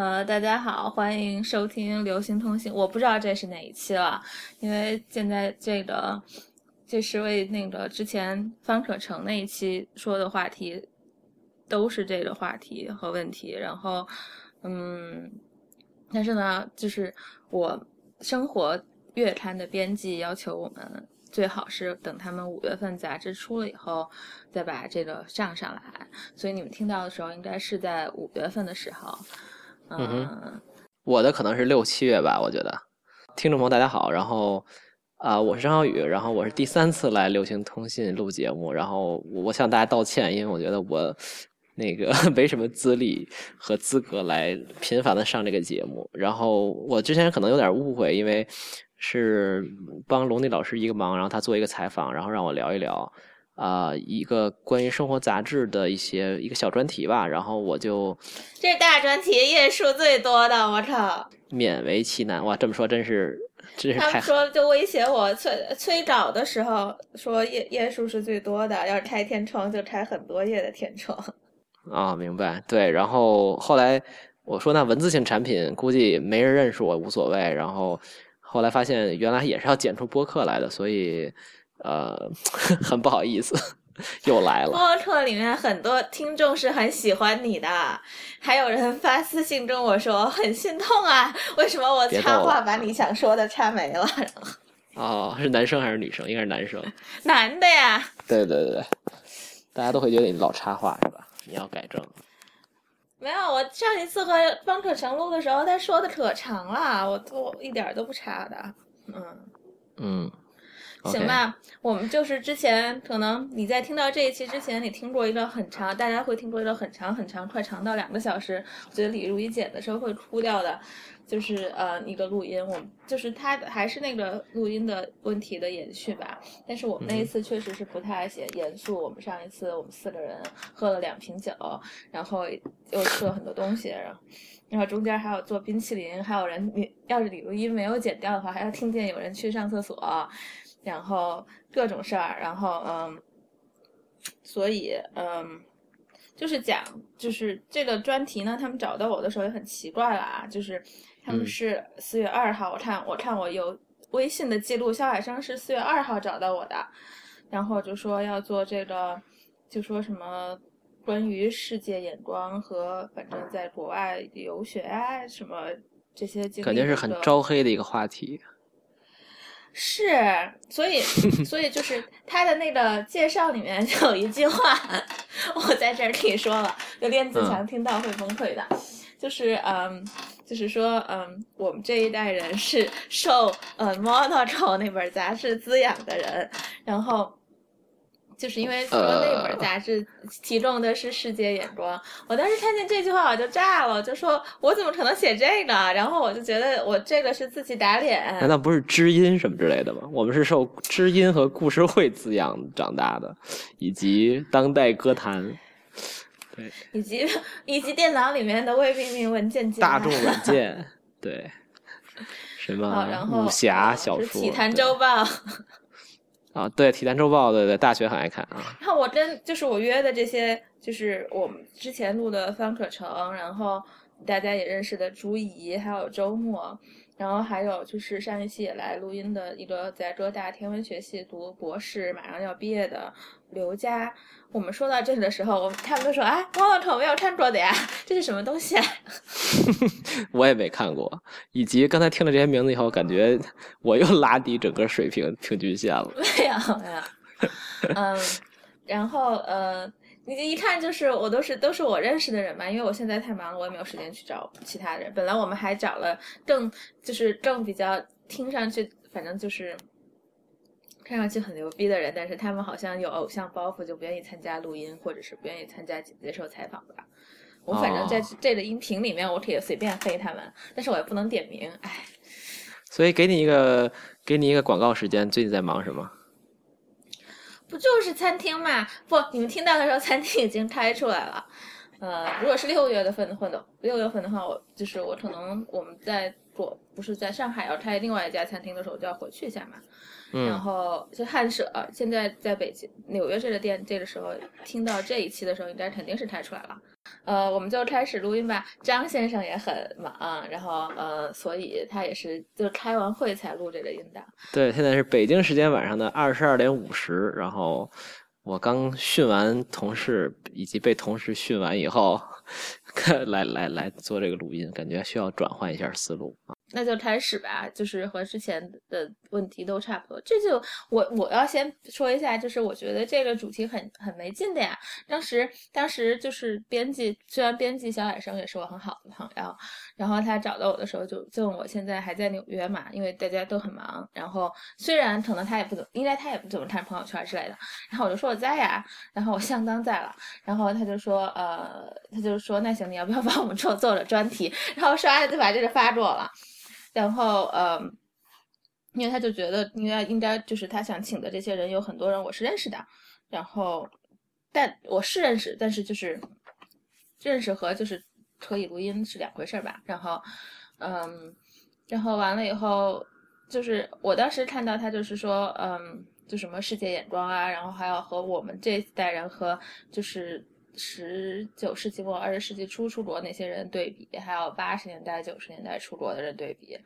呃，大家好，欢迎收听《流行通信》。我不知道这是哪一期了，因为现在这个这是为那个之前方可成那一期说的话题，都是这个话题和问题。然后，嗯，但是呢，就是我生活月刊的编辑要求我们最好是等他们五月份杂志出了以后，再把这个上上来。所以你们听到的时候，应该是在五月份的时候。嗯哼，我的可能是六七月吧，我觉得。听众朋友大家好，然后啊，我是张小雨，然后我是第三次来流行通信录节目，然后我向大家道歉，因为我觉得我那个 没什么资历和资格来频繁的上这个节目，然后我之前可能有点误会，因为是帮龙迪老师一个忙，然后他做一个采访，然后让我聊一聊。啊，一个关于生活杂志的一些一个小专题吧，然后我就这大专题页数最多的，我操！勉为其难，哇，这么说真是真是。他们说就威胁我催催稿的时候说页页数是最多的，要是开天窗就开很多页的天窗。啊，明白，对。然后后来我说那文字性产品估计没人认识我无所谓，然后后来发现原来也是要剪出播客来的，所以。呃，很不好意思，又来了。播客里面很多听众是很喜欢你的，还有人发私信跟我说很心痛啊，为什么我插话把你想说的插没了？哦，是男生还是女生？应该是男生。男的呀。对对对对，大家都会觉得你老插话是吧？你要改正。没有，我上一次和方可成录的时候，他说的可长了，我都一点都不差的。嗯。嗯。行吧，我们就是之前可能你在听到这一期之前，你听过一个很长，大家会听过一个很长很长，快长到两个小时，我觉得李如一剪的时候会哭掉的，就是呃一个录音，我就是它还是那个录音的问题的延续吧。但是我们那一次确实是不太严严肃，我们上一次我们四个人喝了两瓶酒，然后又吃了很多东西，然后然后中间还有做冰淇淋，还有人你要是李如一没有剪掉的话，还要听见有人去上厕所。然后各种事儿，然后嗯，所以嗯，就是讲，就是这个专题呢，他们找到我的时候也很奇怪了啊，就是他们是四月二号，我看我看我有微信的记录，肖海生是四月二号找到我的，然后就说要做这个，就说什么关于世界眼光和反正在国外留学啊什么这些，感觉是很招黑的一个话题。是，所以，所以就是他的那个介绍里面就有一句话，我在这儿可以说了，就练子强听到会崩溃的，就是嗯，就是说嗯，我们这一代人是受呃《Monaco》那本杂志滋养的人，然后。就是因为说那本杂志提供的是世界眼光，我当时看见这句话我就炸了，就说我怎么可能写这个？然后我就觉得我这个是自己打脸。难道不是知音什么之类的吗？我们是受知音和故事会滋养长大的，以及当代歌坛，对，以及以及电脑里面的未命名文件夹，大众软件，对，什么武侠小说，体坛周报。啊，对《体坛周报》，对对，大学很爱看啊。然 后我跟就是我约的这些，就是我们之前录的方可成，然后大家也认识的朱怡，还有周末，然后还有就是上一期也来录音的一个在哥大天文学系读博士，马上要毕业的刘佳。我们说到这里的时候，我他们都说：“啊，汪老头没有看过的呀，这是什么东西啊？” 我也没看过，以及刚才听了这些名字以后，感觉我又拉低整个水平平均线了。没有，没有。嗯，然后呃，你一看就是我都是都是我认识的人嘛，因为我现在太忙了，我也没有时间去找其他人。本来我们还找了更就是更比较听上去，反正就是。看上去很牛逼的人，但是他们好像有偶像包袱，就不愿意参加录音，或者是不愿意参加接受采访吧。我反正在这个音频里面，我可以随便黑他们，但是我也不能点名，唉。所以给你一个给你一个广告时间，最近在忙什么？不就是餐厅嘛？不，你们听到的时候，餐厅已经开出来了。呃，如果是六月的份的话的，六月份的话，我就是我可能我们在做不是在上海要开另外一家餐厅的时候，就要回去一下嘛。然嗯，后就汉舍现在在北京、纽约这个店，这个时候听到这一期的时候，应该肯定是开出来了。呃，我们就开始录音吧。张先生也很忙，然后呃，所以他也是就是开完会才录这个音档。对，现在是北京时间晚上的二十二点五十，然后我刚训完同事，以及被同事训完以后，来来来做这个录音，感觉需要转换一下思路。那就开始吧，就是和之前的问题都差不多。这就我我要先说一下，就是我觉得这个主题很很没劲的呀。当时当时就是编辑，虽然编辑小海生也是我很好的朋友，然后他找到我的时候就就问我现在还在纽约嘛，因为大家都很忙。然后虽然可能他也不怎么，应该他也不怎么看朋友圈之类的。然后我就说我在呀，然后我相当在了。然后他就说呃，他就说那行，你要不要帮我们做做了专题？然后唰就把这个发给我了。然后，呃，因为他就觉得应该应该就是他想请的这些人有很多人我是认识的，然后，但我是认识，但是就是认识和就是可以录音是两回事儿吧。然后，嗯，然后完了以后，就是我当时看到他就是说，嗯，就什么世界眼光啊，然后还要和我们这一代人和就是。十九世纪末二十世纪初出国那些人对比，还有八十年代九十年代出国的人对比，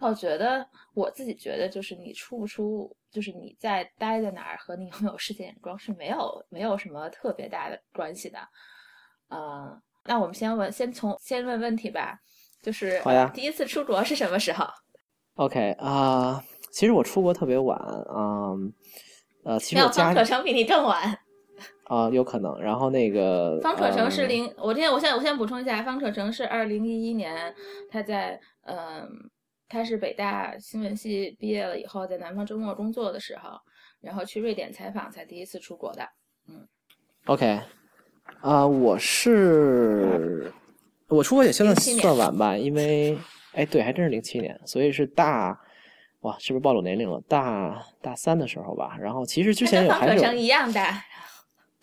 我觉得我自己觉得就是你出不出，就是你在待在哪儿和你有没有世界眼光是没有没有什么特别大的关系的。呃，那我们先问，先从先问问题吧，就是好呀第一次出国是什么时候？OK 啊、其实我出国特别晚啊、呃，其没有，实我家方可能比你更晚。啊、有可能。然后那个方可成是呃零，我现在我现在我先补充一下，方可成是二零一一年，他在嗯、他是北大新闻系毕业了以后，在南方周末工作的时候，然后去瑞典采访，才第一次出国的。嗯 OK，啊、我是我出国也现在07年算晚吧，因为哎，对，还真是零七年，所以是大哇，是不是暴露年龄了？大大三的时候吧。然后其实之前有还是有一样的，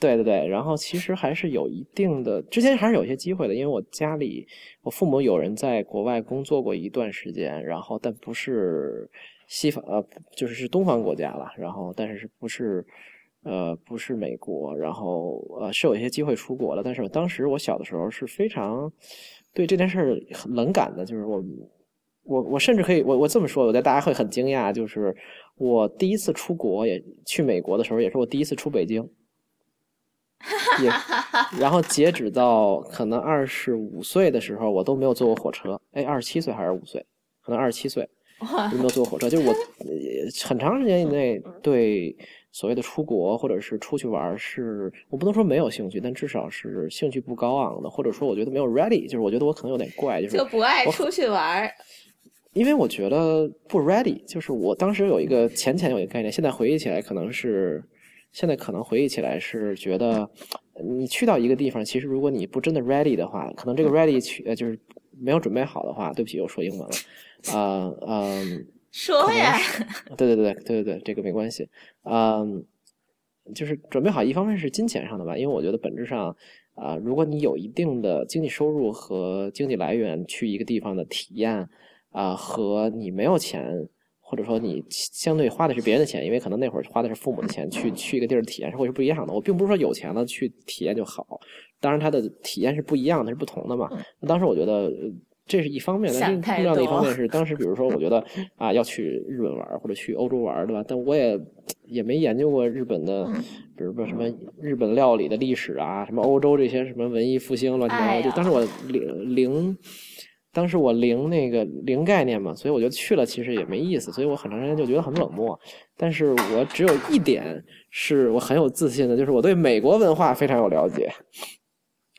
对对对，然后其实还是有一定的，之前还是有些机会的，因为我家里我父母有人在国外工作过一段时间，然后但不是西方呃，就是是东方国家了，然后但是是不是呃不是美国，然后呃是有一些机会出国了，但是当时我小的时候是非常对这件事很冷感的，就是我我我甚至可以我我这么说，我觉得大家会很惊讶，就是我第一次出国也去美国的时候，也是我第一次出北京。也，然后截止到可能二十五岁的时候，我都没有坐过火车。哎，二十七岁还是五岁？可能二十七岁没有坐过火车。就是我呃很长时间以内对所谓的出国或者是出去玩儿是，我不能说没有兴趣，但至少是兴趣不高昂的，或者说我觉得没有 ready，就是我觉得我可能有点怪，就是就不爱出去玩。因为我觉得不 ready，就是我当时有一个浅浅有一个概念，现在回忆起来可能是，现在可能回忆起来是觉得，你去到一个地方，其实如果你不真的 ready 的话，可能这个 ready 去呃就是没有准备好的话，对不起，又说英文了，呃嗯、说呀，对对对对对对，这个没关系，嗯，就是准备好，一方面是金钱上的吧，因为我觉得本质上，啊、如果你有一定的经济收入和经济来源，去一个地方的体验，啊、和你没有钱，或者说你相对花的是别人的钱，因为可能那会儿花的是父母的钱，去去一个地儿体验是会是不一样的。我并不是说有钱了去体验就好，当然它的体验是不一样的，是不同的嘛。那当时我觉得。呃这是一方面，但是重要的一方面是，当时比如说，我觉得 啊要去日本玩或者去欧洲玩，对吧？但我也也没研究过日本的，嗯比如说什么日本料理的历史啊，什么欧洲这些什么文艺复兴乱七八糟。就当时我零零，当时我零那个零概念嘛，所以我就去了，其实也没意思，所以我很长时间就觉得很冷漠。但是我只有一点是我很有自信的，就是我对美国文化非常有了解。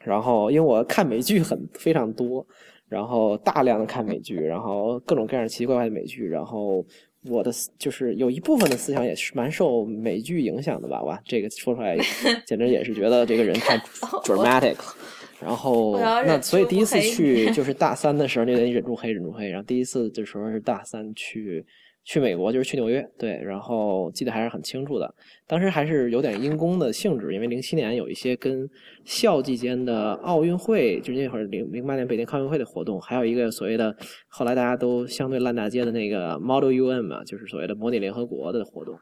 然后，因为我看美剧很非常多，然后大量的看美剧，然后各种各样奇奇怪怪的美剧，然后我的就是有一部分的思想也是蛮受美剧影响的吧？哇，这个说出来 简直也是觉得这个人太 dramatic 了。然后那所以第一次去就是大三的时候，你得忍住黑，忍住黑。然后第一次的时候是大三去去美国就是去纽约，对，然后记得还是很清楚的。当时还是有点因公的性质，因为零七年有一些跟校际间的奥运会，就是那会儿零零八年北京奥运会的活动，还有一个所谓的后来大家都相对烂大街的那个 Model UN 嘛，就是所谓的模拟联合国的活动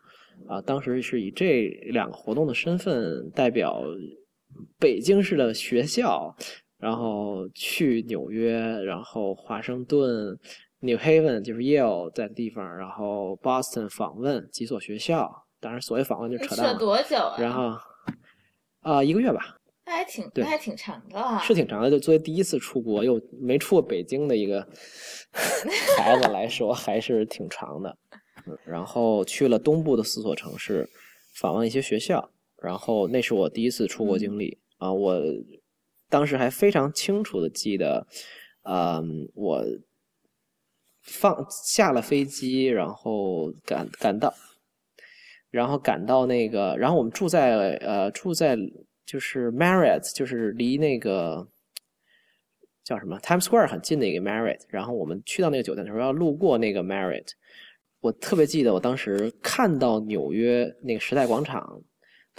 啊。当时是以这两个活动的身份代表北京市的学校，然后去纽约，然后华盛顿。New Haven 就是 Yale 在的地方，然后 Boston 访问几所学校，当然所谓访问就扯淡了。多久啊？然后啊，一个月吧。那还挺，那还挺长的啊。是挺长的，就作为第一次出国又没出过北京的一个 孩子来说，还是挺长的。然后去了东部的四所城市，访问一些学校，然后那是我第一次出国经历啊。我当时还非常清楚的记得，嗯，我。放下了飞机，然后赶赶到，然后赶到那个，然后我们住在呃住在就是 Marriott，就是离那个叫什么 Times Square 很近的一个 Marriott。然后我们去到那个酒店的时候要路过那个 Marriott，我特别记得我当时看到纽约那个时代广场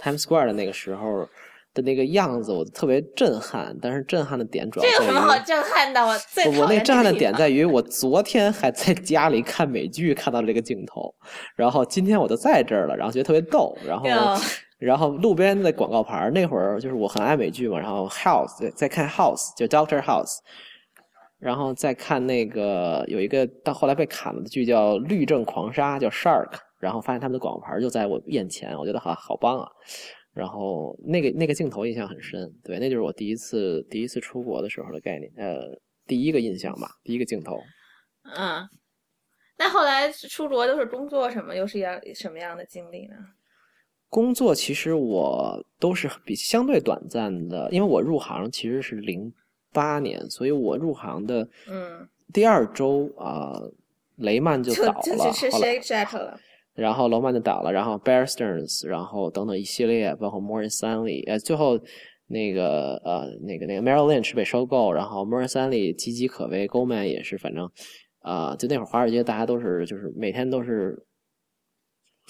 Times Square 的那个时候。的那个样子，我特别震撼。但是震撼的点主要这有什么好震撼的？我最我那震撼的点在于，我昨天还在家里看美剧，看到这个镜头，然后今天我就在这儿了，然后觉得特别逗。然后，然后路边的广告牌那会儿就是我很爱美剧嘛，然后 House 在看 House 就 Doctor House，然后再看那个有一个到后来被砍了的剧叫《律政狂杀》，叫 Shark，然后发现他们的广告牌就在我眼前，我觉得好好棒啊。然后那个那个镜头印象很深，对，那就是我第一次第一次出国的时候的概念，呃，第一个印象吧，第一个镜头。嗯，那后来出国都是工作什么，又是样什么样的经历呢？工作其实我都是比相对短暂的，因为我入行其实是零八年，所以我入行的嗯第二周啊，雷曼就倒了，后来了。然后罗曼就倒了，然后 Bear Stearns，然后等等一系列，包括 Morris Stanley，呃，最后那个呃那个那个 Merrill Lynch 被收购，然后 Morris Stanley 岌岌可危，Goldman 也是，反正啊，就那会儿华尔街大家都是就是每天都是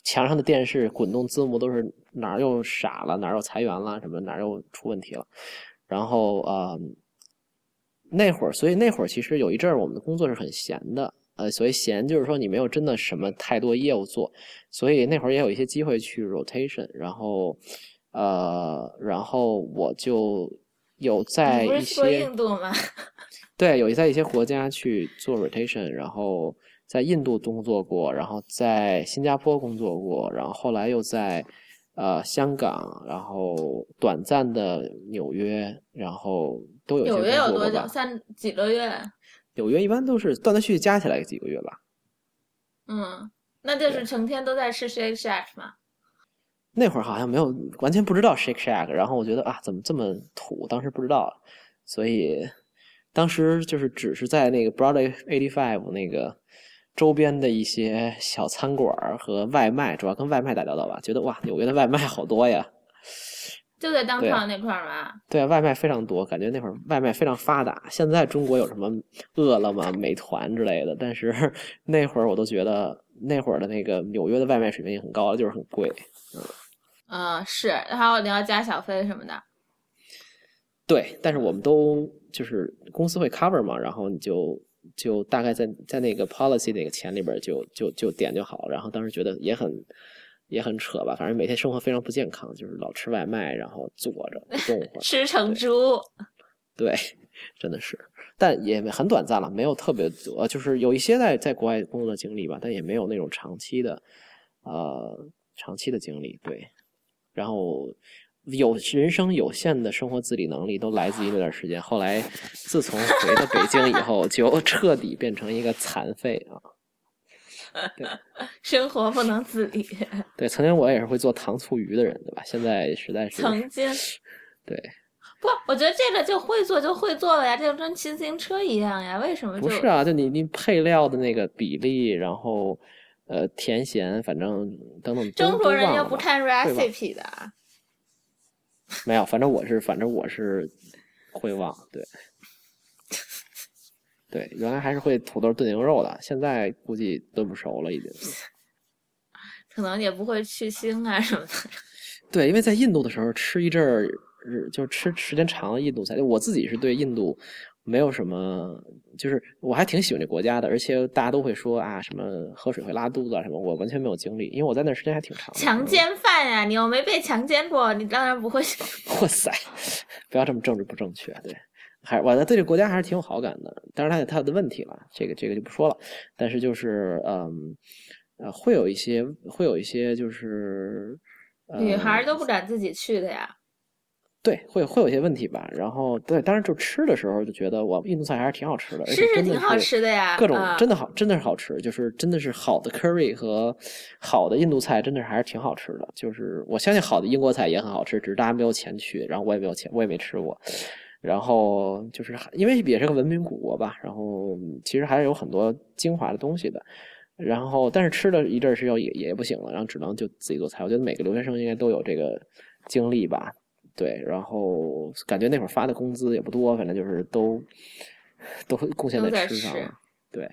墙上的电视滚动字幕都是哪儿又傻了，哪儿又裁员了，什么哪儿又出问题了，然后呃那会儿，所以那会儿其实有一阵儿我们的工作是很闲的。呃，所以闲就是说你没有真的什么太多业务做，所以那会儿也有一些机会去 rotation，然后，呃，然后我就有在一些印度吗？对，有在一些国家去做 rotation，然后在印度工作过，然后在新加坡工作过，然后后来又在呃香港，然后短暂的纽约，然后都有。纽约有多久？三几个月？纽约一般都是断断续续加起来几个月吧。嗯，那就是成天都在吃 Shake Shack 嘛？那会儿好像没有，完全不知道 Shake Shack。然后我觉得啊，怎么这么土？当时不知道，所以当时就是只是在那个 Broadway Eighty Five 那个周边的一些小餐馆和外卖，主要跟外卖打交道吧。觉得哇，纽约的外卖好多呀。就在当场那块儿吗？对啊，外卖非常多，感觉那会儿外卖非常发达。现在中国有什么饿了么、美团之类的，但是 那会儿我都觉得那会儿的那个纽约的外卖水平也很高，就是很贵。嗯，啊是，还有你要加小费什么的。对，但是我们都就是公司会 cover 嘛，然后你就就大概在在那个 policy 那个钱里边就就就点就好，然后当时觉得也很。也很扯吧，反正每天生活非常不健康，就是老吃外卖，然后坐着吃成猪。对，真的是，但也很短暂了，没有特别多，就是有一些在在国外工作的经历吧，但也没有那种长期的，呃，长期的经历。对，然后有人生有限的生活自理能力，都来自于那段时间。后来自从回到北京以后，就彻底变成一个残废啊。对，生活不能自理。对，曾经我也是会做糖醋鱼的人，对吧？现在实在是曾经。对，不，我觉得这个就会做就会做了呀，这就跟骑自行车一样呀。为什么？不是啊，就你你配料的那个比例，然后呃甜咸，反正等等。中国人又不看 recipe 的。没有，反正我是，反正我是会忘，对。对，原来还是会土豆炖牛肉的，现在估计炖不熟了，已经。可能也不会去腥啊什么的。对，因为在印度的时候吃一阵儿，就吃时间长了印度菜。我自己是对印度没有什么，就是我还挺喜欢这国家的，而且大家都会说啊，什么喝水会拉肚子啊什么，我完全没有经历，因为我在那时间还挺长。强奸犯呀，你又没被强奸过，你当然不会。哇塞，不要这么政治不正确，对。还我对这个国家还是挺有好感的，当然它有它的问题了，这个这个就不说了。但是就是嗯呃，会有一些会有一些就是女孩都不敢自己去的呀。对，会会有一些问题吧。然后对，当然就吃的时候就觉得我印度菜还是挺好吃的，是是挺好吃的呀。各种真的好，真的是好吃，就是真的是好的 curry 和好的印度菜，真的是还是挺好吃的。就是我相信好的英国菜也很好吃，只是大家没有钱去，然后我也没有钱，我也没吃过。然后就是因为也是个文明古国吧，然后其实还是有很多精华的东西的。然后但是吃了一阵儿是要也也不行了，然后只能就自己做菜。我觉得每个留学生应该都有这个经历吧，对。然后感觉那会儿发的工资也不多，反正就是都都贡献在吃上了，对。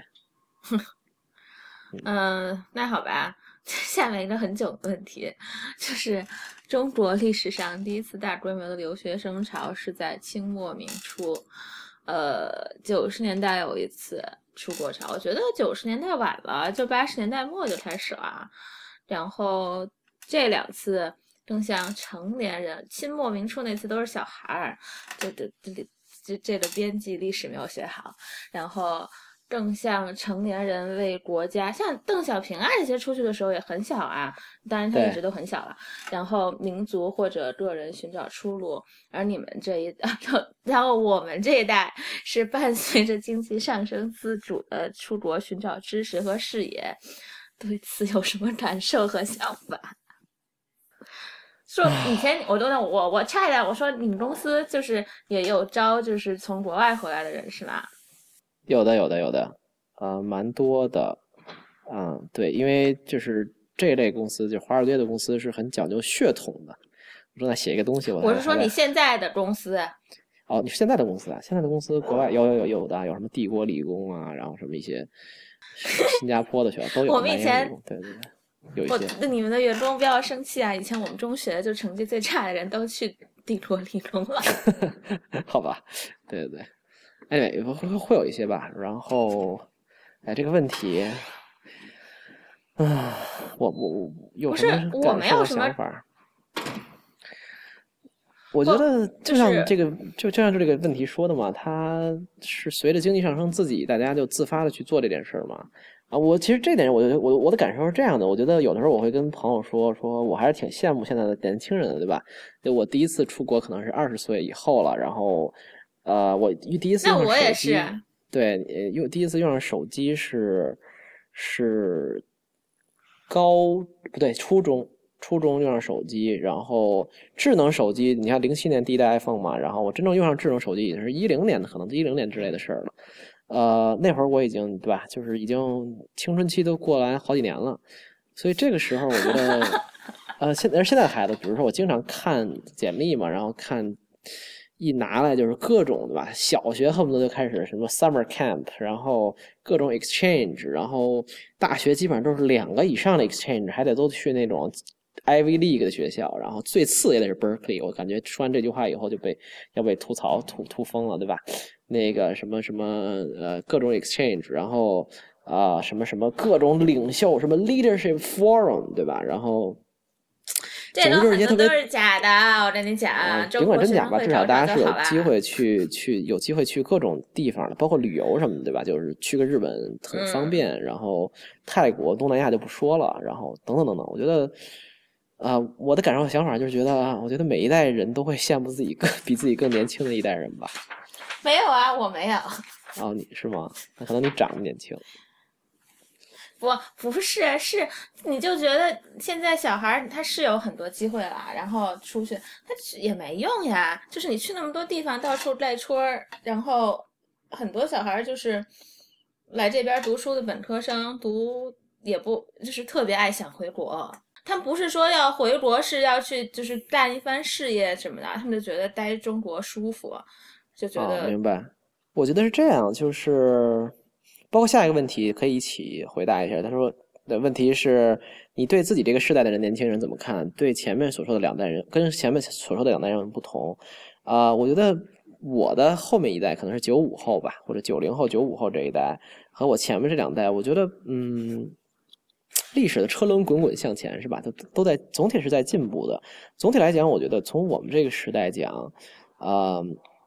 嗯，那好吧。下面一个很久的问题，就是中国历史上第一次大规模的留学生潮是在清末明初，呃，九十年代有一次出国潮。我觉得九十年代晚了，就八十年代末就开始了。然后这两次更像成年人，清末明初那次都是小孩儿，这这这这这个编辑历史没有学好，然后。更像成年人为国家，像邓小平啊这些出去的时候也很小啊，当然他一直都很小了。然后民族或者个人寻找出路，而你们这一，然后我们这一代是伴随着经济上升自主的出国寻找知识和视野，对此有什么感受和想法？说以前我都能我我差一点我说你们公司就是也有招就是从国外回来的人是吗？有的，有的，有的，呃，蛮多的，嗯，对，因为就是这类公司，就华尔街的公司是很讲究血统的。我正在写一个东西，我我是说你现在的公司。哦，你现在的公司啊？现在的公司国外有有有有的，有什么帝国理工啊，然后什么一些新加坡的学校都有。我们以前对对对，有一些。那你们的员工不要生气啊！以前我们中学就成绩最差的人都去帝国理工了。好吧，对对对。哎，会会有一些吧。然后，哎，这个问题，啊，我我有什么感受想法？我觉得就像这个，就就像就这个问题说的嘛，他是随着经济上升，自己大家就自发的去做这件事儿嘛。啊，我其实这点，我觉得我我的感受是这样的。我觉得有的时候我会跟朋友说，说我还是挺羡慕现在的年轻人的，对吧？就我第一次出国可能是二十岁以后了，然后。呃，我第一次用手机，对，用第一次用上手机是是高不对，初中初中用上手机，然后智能手机，你看零七年第一代 iPhone 嘛，然后我真正用上智能手机已经是一零年的，可能一零年之类的事儿了。呃，那会儿我已经对吧，就是已经青春期都过来好几年了，所以这个时候我觉得，呃，现在现在的孩子，比如说我经常看简历嘛，然后看。一拿来就是各种对吧？小学恨不得就开始什么 summer camp，然后各种 exchange，然后大学基本上都是两个以上的 exchange，还得都去那种 Ivy League 的学校，然后最次也得是 Berkeley。我感觉说完这句话以后就被要被吐槽吐吐疯了，对吧？那个什么什么呃各种 exchange，然后啊什么什么各种领袖什么 leadership forum，对吧？然后。这都是假的，我跟你讲。尽管真假吧，至少大家是有机会去去有机会去各种地方的，包括旅游什么的，对吧？就是去个日本很方便，然后泰国、东南亚就不说了，然后等等等等。我觉得，啊，我的感受和想法就是觉得，我觉得每一代人都会羡慕自己更比自己更年轻的一代人吧。没有啊，我没有。哦，你是吗？那可能你长得年轻。不，不是，是你就觉得现在小孩他是有很多机会了，然后出去他也没用呀。就是你去那么多地方，到处带戳儿，然后很多小孩就是来这边读书的本科生，读也不就是特别爱想回国。他们不是说要回国是要去就是干一番事业什么的，他们就觉得待中国舒服，就觉得明白。我觉得是这样，就是包括下一个问题可以一起回答一下。他说的问题是你对自己这个世代的人年轻人怎么看？对前面所说的两代人跟前面所说的两代人不同啊？我觉得我的后面一代可能是九五后吧，或者九零后、九五后这一代和我前面这两代，我觉得嗯，历史的车轮滚滚向前是吧？都都在总体是在进步的。总体来讲，我觉得从我们这个时代讲，啊。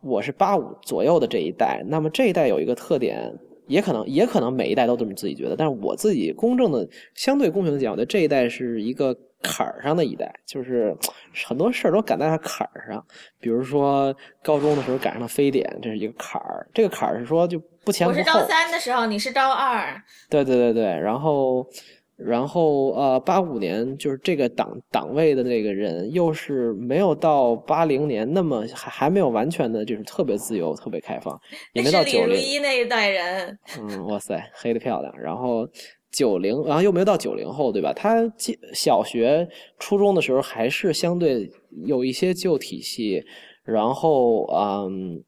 我是八五左右的这一代，那么这一代有一个特点，也可能也可能每一代都这么自己觉得，但是我自己公正的、相对公平的讲，我觉得这一代是一个坎儿上的一代，就是很多事儿都赶在坎儿上。比如说高中的时候赶上了非典，这是一个坎儿。这个坎儿是说就不前不后。我是高三的时候，你是高二。对对对对，然后。然后呃，八五年就是这个党党位的那个人，又是没有到八零年那么还还没有完全的，就是特别自由、特别开放，也没到九零一那一代人。嗯，哇塞，黑的漂亮。然后九零，然后又没有到九零后，对吧？他小学、初中的时候还是相对有一些旧体系，然后嗯。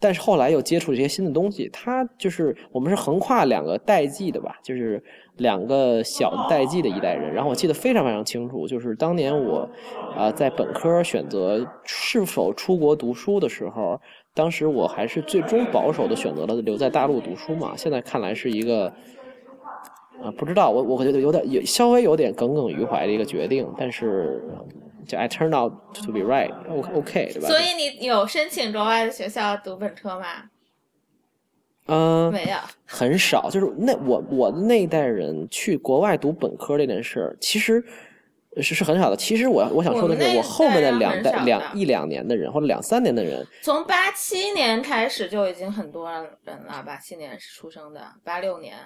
但是后来又接触一些新的东西，他就是我们是横跨两个代际的吧，就是两个小代际的一代人。然后我记得非常非常清楚，就是当年我啊在本科选择是否出国读书的时候，当时我还是最终保守的选择了留在大陆读书嘛。现在看来是一个啊不知道，我我觉得有点也稍微有点耿耿于怀的一个决定，但是。就 I turn out to be right，OK，对吧？所以你有申请国外的学校读本科吗？嗯，没有，很少。就是那我我的那一代人去国外读本科这件事儿，其实是是很少的。其实我我想说的是，我后面的两代两一两年的人或者两三年的人，从八七年开始就已经很多人了。八七年是出生的，八六年，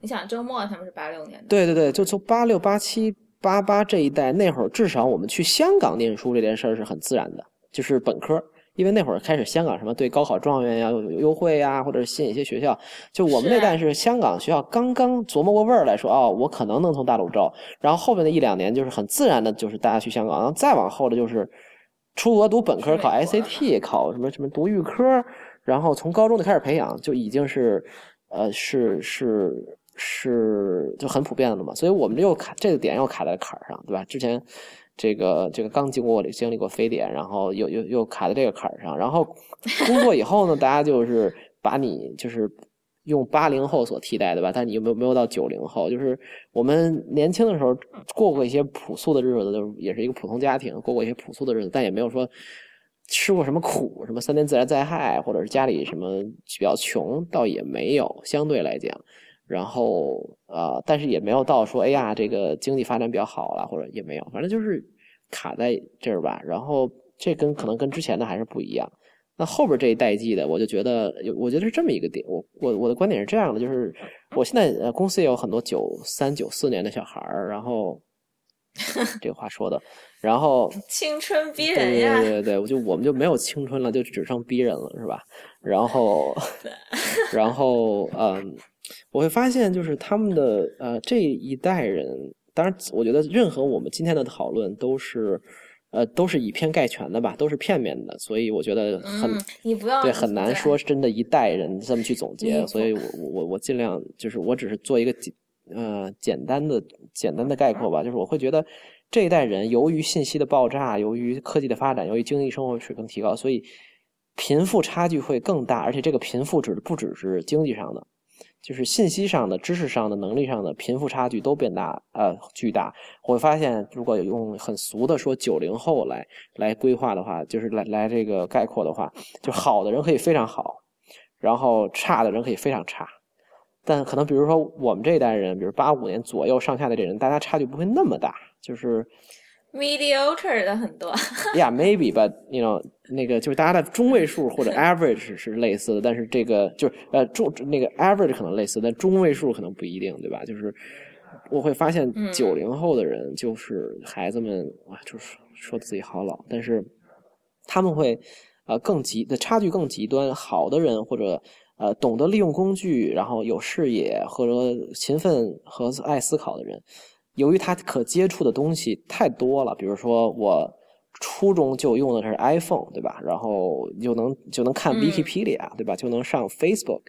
你想周末他们是八六年的。对对对，就从八六八七。八八这一代那会儿，至少我们去香港念书这件事儿是很自然的，就是本科，因为那会儿开始香港什么对高考状元呀有优惠呀，或者是吸引一些学校，就我们那代是香港学校刚刚琢磨过味儿来说，哦，我可能能从大陆招，然后后面的一两年就是很自然的，就是大家去香港，然后再往后的就是出国读本科，考 SAT，考什么什么读预科，然后从高中就开始培养，就已经是，呃，是是。是就很普遍的了嘛，所以我们又卡这个点又卡在坎儿上，对吧？之前这个这个刚经过经历过非典，然后又又又卡在这个坎儿上，然后工作以后呢，大家就是把你就是用八零后所替代，对吧？但你又没有没有到九零后？就是我们年轻的时候过过一些朴素的日子，就也是一个普通家庭，过过一些朴素的日子，但也没有说吃过什么苦，什么三年自然灾害，或者是家里什么比较穷，倒也没有，相对来讲。然后呃，但是也没有到说，哎呀，这个经济发展比较好了，或者也没有，反正就是卡在这儿吧。然后这跟可能跟之前的还是不一样。那后边这一代际的，我就觉得，我觉得是这么一个点。我我我的观点是这样的，就是我现在呃公司也有很多九三九四年的小孩儿，然后 这个话说的，然后 青春逼人呀，对对对，我就我们就没有青春了，就只剩逼人了，是吧？然后 然后嗯。我会发现，就是他们的呃这一代人，当然，我觉得任何我们今天的讨论都是，呃，都是以偏概全的吧，都是片面的，所以我觉得很，你不要对很难说真的一代人这么去总结，所以我我我尽量就是我只是做一个简呃简单的简单的概括吧，就是我会觉得这一代人由于信息的爆炸，由于科技的发展，由于经济生活水平提高，所以贫富差距会更大，而且这个贫富指的不只是经济上的。就是信息上的、知识上的、能力上的贫富差距都变大，呃，巨大。我会发现，如果用很俗的说九零后来来规划的话，就是来来这个概括的话，就好的人可以非常好，然后差的人可以非常差。但可能比如说我们这一代人，比如八五年左右上下的这人，大家差距不会那么大，就是。Mediocre 的很多，Yeah, maybe, but you know，那个就是大家的中位数或者 average 是类似的，但是这个就是呃中那个 average 可能类似，但中位数可能不一定，对吧？就是我会发现九零后的人，就是孩子们哇，就是说自己好老，但是他们会呃更极的差距更极端，好的人或者呃懂得利用工具，然后有视野或者勤奋和爱思考的人。由于他可接触的东西太多了，比如说我初中就用的是 iPhone，对吧？然后就能就能看 Wikipedia，对吧？就能上 Facebook。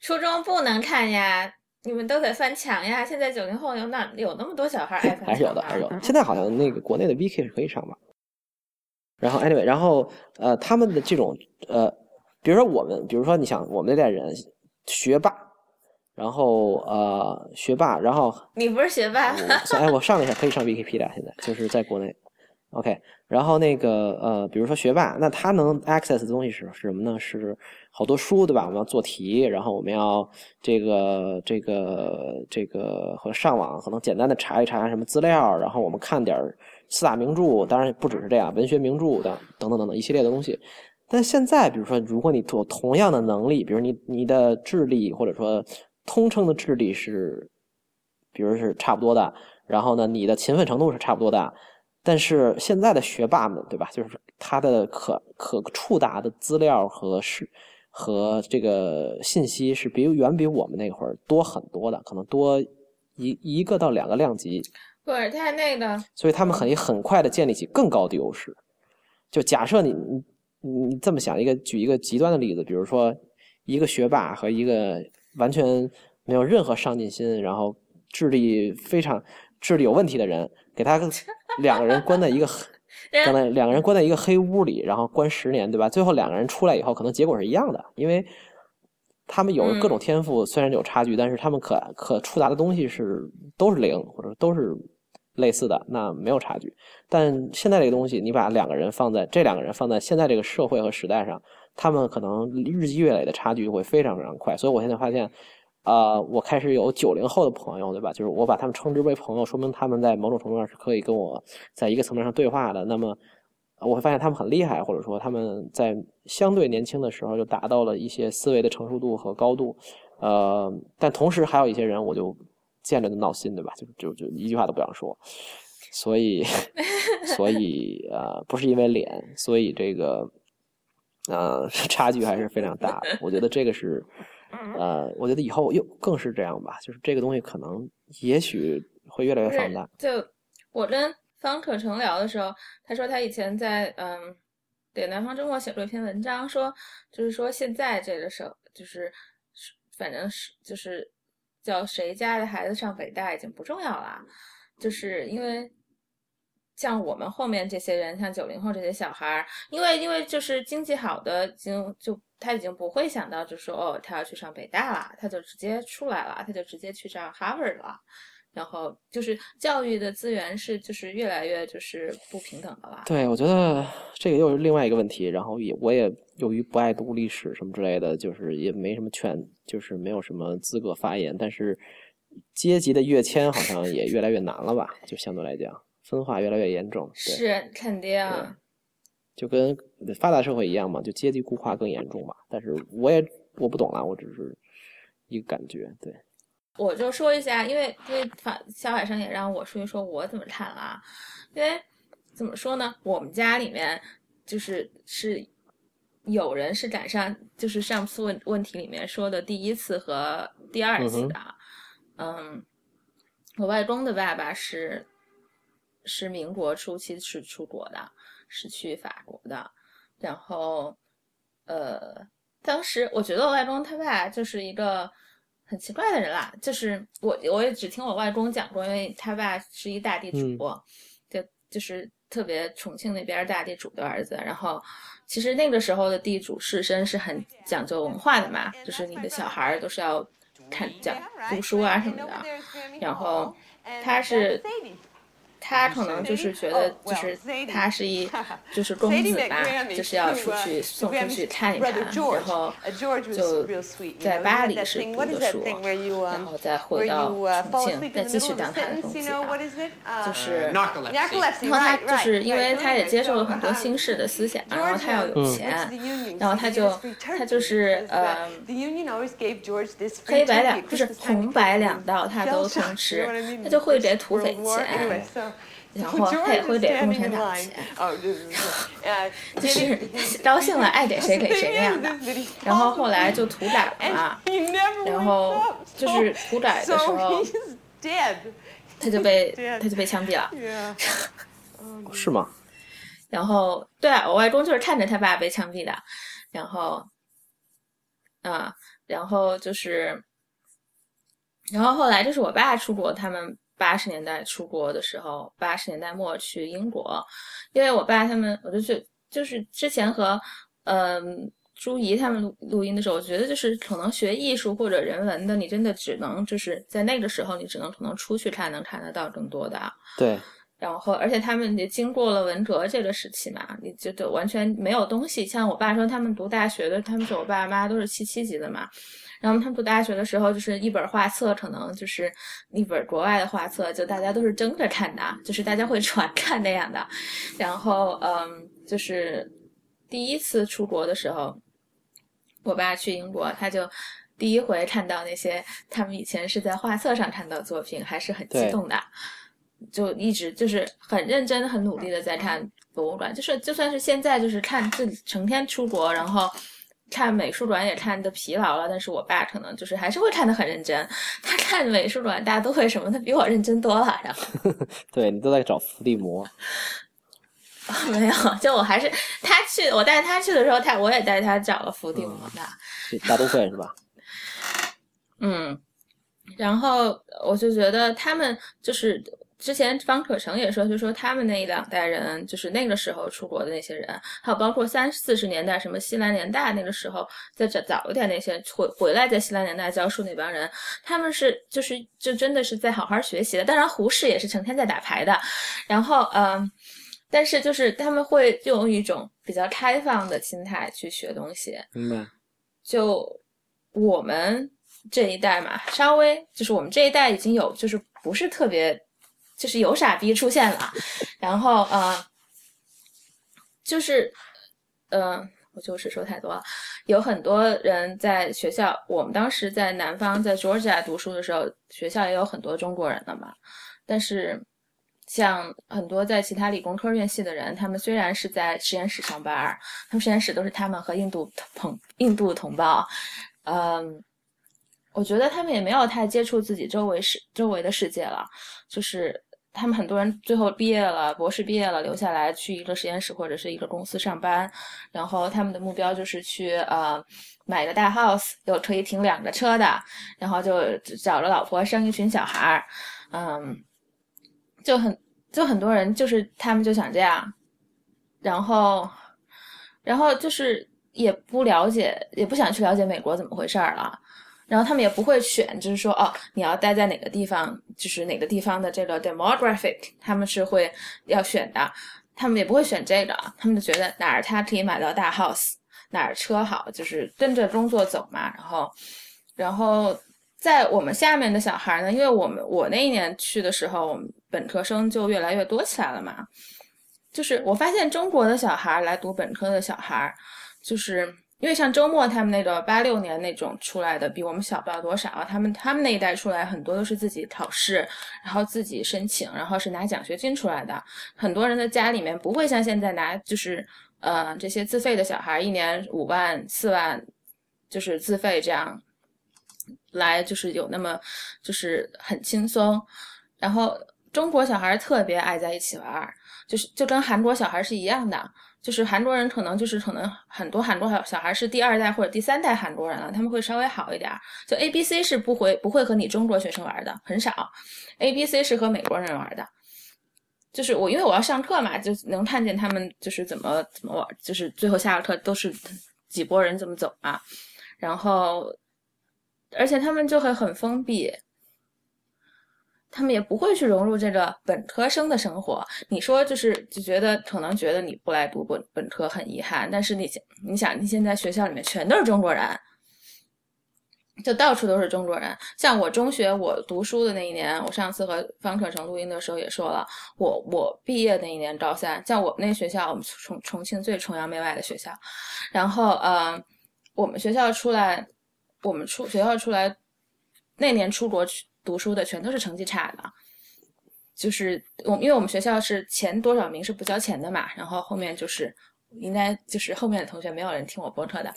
初中不能看呀，你们都得翻墙呀。现在九零后有哪有那么多小孩爱翻还是有的，还是有的。现在好像那个国内的 Wiki 是可以上吧？然后 anyway，然后呃，他们的这种呃，比如说我们，比如说你想我们那代人学霸，然后呃学霸，然后你不是学霸？哎，我上了一下，可以上 Wikipedia，现在就是在国内。OK，然后那个呃，比如说学霸，那他能 access 的东西是是什么呢？是好多书，对吧？我们要做题，然后我们要这个这个这个和上网，可能简单的查一查什么资料，然后我们看点四大名著，当然不只是这样，文学名著的等等等等一系列的东西。但现在，比如说，如果你有同样的能力，比如你你的智力或者说通称的智力是，比如是差不多的，然后呢，你的勤奋程度是差不多的。但是现在的学霸们，对吧？就是他的可可触达的资料和是和这个信息是比远比我们那会儿多很多的，可能多一一个到两个量级。不是太那个，所以他们可以很快的建立起更高的优势。就假设你你你这么想，一个举一个极端的例子，比如说一个学霸和一个完全没有任何上进心，然后智力非常智力有问题的人。给他两个人关在一个，关在两个人关在一个黑屋里，然后关十年，对吧？最后两个人出来以后，可能结果是一样的，因为他们有各种天赋，虽然有差距，但是他们可可触达的东西是都是零，或者都是类似的，那没有差距。但现在这个东西，你把两个人放在这两个人放在现在这个社会和时代上，他们可能日积月累的差距会非常非常快。所以我现在发现。啊，我开始有九零后的朋友，对吧？就是我把他们称之为朋友，说明他们在某种程度上是可以跟我在一个层面上对话的。那么，我会发现他们很厉害，或者说他们在相对年轻的时候就达到了一些思维的成熟度和高度。呃，但同时还有一些人，我就见着就闹心，对吧？就就就一句话都不想说。所以，所以呃，不是因为脸，所以这个呃 差距还是非常大的。我觉得这个是。呃，我觉得以后又更是这样吧，就是这个东西可能也许会越来越放大。就我跟方可成聊的时候，他说他以前在嗯对南方周末写过一篇文章，说就是说现在这个时候就是反正是就是叫谁家的孩子上北大已经不重要了，就是因为像我们后面这些人，像九零后这些小孩儿，因为因为就是经济好的已经就。他已经不会想到，就说哦，他要去上北大了，他就直接出来了，他就直接去上 Harvard 了。然后就是教育的资源是就是越来越就是不平等的了。对，我觉得这个又是另外一个问题。然后也我也由于不爱读历史什么之类的，就是也没什么权，就是没有什么资格发言。但是阶级的跃迁好像也越来越难了吧？就相对来讲，分化越来越严重。是肯定。就跟发达社会一样嘛，就阶级固化更严重嘛。但是我也我不懂啦，我只是一个感觉。对，我就说一下，因为因为反小海生也让我说一说我怎么看了。因为怎么说呢，我们家里面就是是有人是赶上，就是上次问问题里面说的第一次和第二次的。嗯，我外公的爸爸是是民国初期是出国的。是去法国的，然后，呃，当时我觉得我外公他爸就是一个很奇怪的人啦，就是我我也只听我外公讲过，因为他爸是一大地主，就就是特别重庆那边大地主的儿子。然后，其实那个时候的地主士绅是很讲究文化的嘛，就是你的小孩都是要看讲读书啊什么的。然后他是。他可能就是觉得，就是他是一，就是公子吧，就是要出去送出去看一看，然后就在巴黎是读的书，然后再回到重庆，再继续当他的公子吧。就是，然后他就是因为他也接受了很多新式的思想，然后他要有钱，然后他就 他就是呃，黑白两不是红白两道他都通吃，他就会给土匪钱。然后他也会给共产党钱，就是 高兴了爱给谁给谁那样的。然后后来就土改了嘛，然后就是土改的时候，他就被他就被枪毙了。是吗？然后对啊，我外公就是看着他爸被枪毙的，然后，啊，然后就是，然后后来就是我爸出国，他们八十年代出国的时候，八十年代末去英国，因为我爸他们，我就去，就是之前和嗯。朱怡他们录录音的时候，我觉得就是可能学艺术或者人文的，你真的只能就是在那个时候，你只能可能出去看，能看得到更多的。对。然后，而且他们也经过了文革这个时期嘛，你觉得完全没有东西。像我爸说，他们读大学的，他们说我爸妈都是七七级的嘛。然后他们读大学的时候，就是一本画册，可能就是一本国外的画册，就大家都是争着看的，就是大家会 传看那样的。然后，嗯，就是第一次出国的时候。我爸去英国，他就第一回看到那些他们以前是在画册上看到作品，还是很激动的，就一直就是很认真、很努力的在看博物馆。就是就算是现在，就是看自己成天出国，然后看美术馆也看的疲劳了，但是我爸可能就是还是会看的很认真。他看美术馆，大家都会什么？他比我认真多了。然后，对你都在找伏地魔。没有，就我还是他去，我带他去的时候，他我也带他找了伏地魔的，大都会是吧？嗯，然后我就觉得他们就是之前方可成也说，就说他们那一两代人，就是那个时候出国的那些人，还有包括三四十年代什么西南联大那个时候再早早一点那些回回来在西南联大教书那帮人，他们是就是就真的是在好好学习的。当然胡适也是成天在打牌的，然后嗯。但是就是他们会用一种比较开放的心态去学东西，明白？就我们这一代嘛，稍微就是我们这一代已经有就是不是特别，就是有傻逼出现了，然后呃，就是嗯，我就是说太多了，有很多人在学校，我们当时在南方在 Georgia 读书的时候，学校也有很多中国人的嘛，但是。像很多在其他理工科院系的人，他们虽然是在实验室上班，他们实验室都是他们和印度同印度同胞，嗯，我觉得他们也没有太接触自己周围世周围的世界了。就是他们很多人最后毕业了，博士毕业了，留下来去一个实验室或者是一个公司上班，然后他们的目标就是去呃买个大 house，有可以停两个车的，然后就找了老婆生一群小孩儿，嗯。就很就很多人就是他们就想这样，然后，然后就是也不了解，也不想去了解美国怎么回事儿了，然后他们也不会选，就是说哦，你要待在哪个地方，就是哪个地方的这个 demographic，他们是会要选的，他们也不会选这个，他们就觉得哪儿他可以买到大 house，哪儿车好，就是跟着工作走嘛，然后，然后。在我们下面的小孩呢，因为我们我那一年去的时候，我们本科生就越来越多起来了嘛。就是我发现中国的小孩来读本科的小孩，就是因为像周末他们那个八六年那种出来的，比我们小不了多少。他们他们那一代出来很多都是自己考试，然后自己申请，然后是拿奖学金出来的。很多人的家里面不会像现在拿，就是呃这些自费的小孩，一年五万四万，就是自费这样。来就是有那么，就是很轻松，然后中国小孩特别爱在一起玩，就是就跟韩国小孩是一样的，就是韩国人可能就是可能很多韩国小小孩是第二代或者第三代韩国人了，他们会稍微好一点。就 A B C 是不会不会和你中国学生玩的，很少，A B C 是和美国人玩的。就是我因为我要上课嘛，就能看见他们就是怎么怎么玩，就是最后下了课都是几拨人怎么走嘛，然后。而且他们就会很封闭，他们也不会去融入这个本科生的生活。你说就是就觉得可能觉得你不来读本本科很遗憾，但是你你想你现在学校里面全都是中国人，就到处都是中国人。像我中学我读书的那一年，我上次和方可成录音的时候也说了，我我毕业那一年高三，像我们那学校，我们重重庆最崇洋媚外的学校，然后呃，我们学校出来。我们出学校出来，那年出国去读书的全都是成绩差的，就是我因为我们学校是前多少名是不交钱的嘛，然后后面就是应该就是后面的同学没有人听我播客的。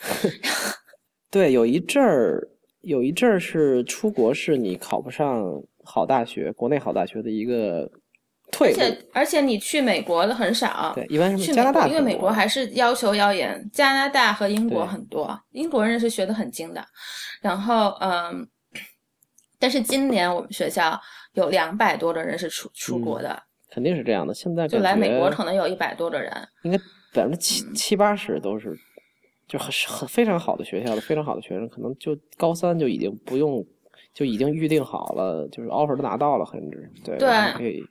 对，有一阵儿有一阵儿是出国是你考不上好大学，国内好大学的一个退而且而且你去美国的很少，对，一般去是加拿大因为美国还是要求要严，加拿大和英国很多，英国人是学的很精的。然后嗯，但是今年我们学校有两百多的人是出出国的，肯定是这样的。现在就来美国可能有一百多的人。应该百分之七嗯七八十都是就很很非常好的学校的非常好的学生，可能就高三就已经不用就已经预定好了，就是 offer 都拿到了，甚至对对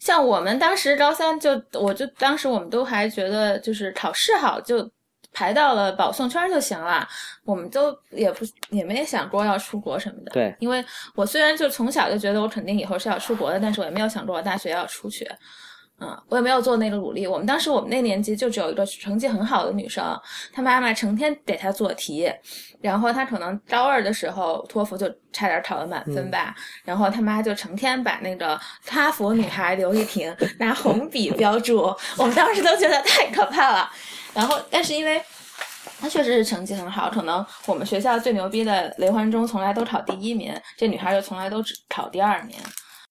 像我们当时高三就，我就当时我们都还觉得就是考试好就排到了保送圈就行了，我们都也不也没想过要出国什么的。对因为我虽然就从小就觉得我肯定以后是要出国的，但是我也没有想过我大学要出去。嗯，我也没有做那个努力。我们当时我们那年级就只有一个成绩很好的女生，她妈妈成天给她做题，然后她可能高二的时候托福就差点考了满分吧，然后她妈就成天把那个哈佛女孩刘亦婷拿红笔标注，我们当时都觉得太可怕了。然后，但是因为她确实是成绩很好，可能我们学校最牛逼的雷欢中从来都考第一名，这女孩就从来都只考第二名，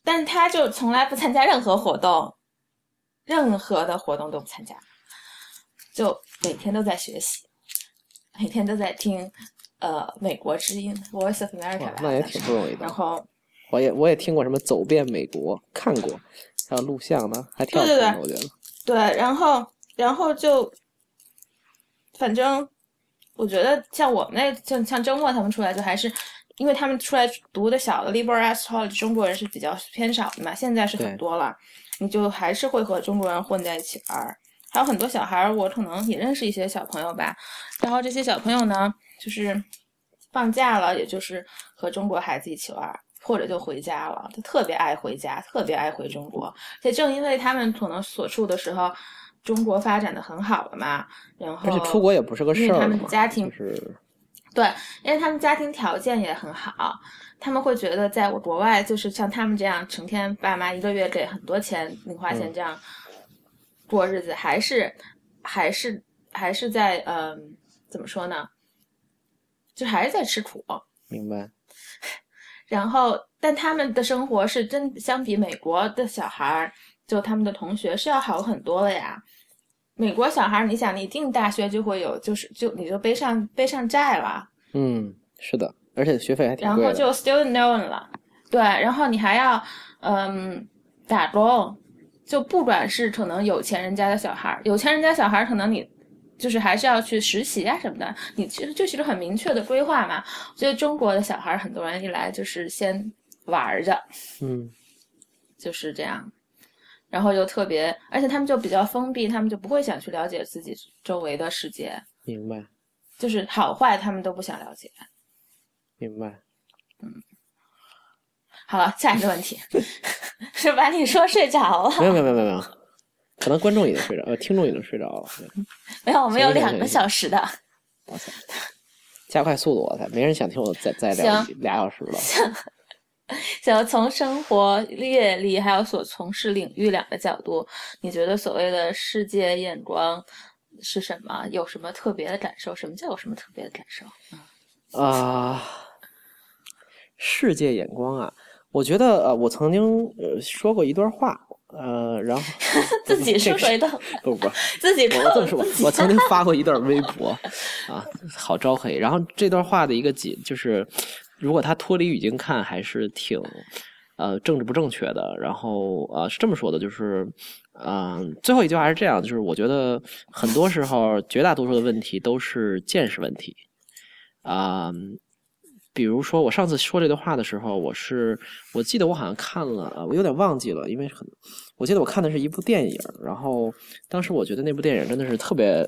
但是她就从来不参加任何活动。任何的活动都不参加，就每天都在学习，每天都在听呃美国之音 Voice of America 那也挺不容易的然。后我也我也听过什么走遍美国，看过，还有录像呢，还挺好对对看的，我觉得。对，然后然后就反正我觉得像我们那像像周末他们出来就还是。因为他们出来读的小的 liberal arts college，中国人是比较偏少的嘛，现在是很多了，你就还是会和中国人混在一起玩儿。还有很多小孩儿，我可能也认识一些小朋友吧。然后这些小朋友呢，就是放假了，也就是和中国孩子一起玩儿，或者就回家了。他特别爱回家，特别爱回中国。且正因为他们可能所处的时候，中国发展的很好了嘛，然后而且出国也不是个事儿因为他们家庭就是对，因为他们家庭条件也很好，他们会觉得在国外就是像他们这样，成天爸妈一个月给很多钱零花钱嗯这样过日子，还是还是还是在嗯、怎么说呢？就还是在吃苦。明白。然后，但他们的生活是真相比美国的小孩儿，就他们的同学是要好很多了呀。美国小孩儿，你想，你进大学就会有，就是就你就背上背上债了。嗯，是的，而且学费还挺贵的。然后就 student loan 了，对，然后你还要嗯打工，就不管是可能有钱人家的小孩儿，有钱人家小孩儿可能你就是还是要去实习啊什么的，你其实就是一个很明确的规划嘛。我觉得中国的小孩儿很多人一来就是先玩儿着，嗯，就是这样。然后又特别，而且他们就比较封闭，他们就不会想去了解自己周围的世界，明白，就是好坏他们都不想了解。明白。嗯好了，下一个问题 是把你说睡着了。没有没有没有没有，可能观众已经睡着，呃，听众已经睡着了。没有，我们有两个小时的。我操，加快速度，我才没人想听我再再聊俩小时了。想要从生活阅历还有所从事领域两个角度，你觉得所谓的世界眼光是什么？有什么特别的感受？什么叫有什么特别的感受？啊、世界眼光啊，我觉得呃，我曾经呃说过一段话，呃，然后 自己说说一段，不不不，自己我这么说吧自，己我曾经发过一段微博，啊，好招黑。然后这段话的一个解就是，如果他脱离语境看，还是挺呃政治不正确的。然后呃是这么说的，就是嗯、最后一句话是这样，就是我觉得很多时候绝大多数的问题都是见识问题啊。比如说，我上次说这段话的时候，我是我记得我好像看了，我有点忘记了，因为很，我记得我看的是一部电影，然后当时我觉得那部电影真的是特别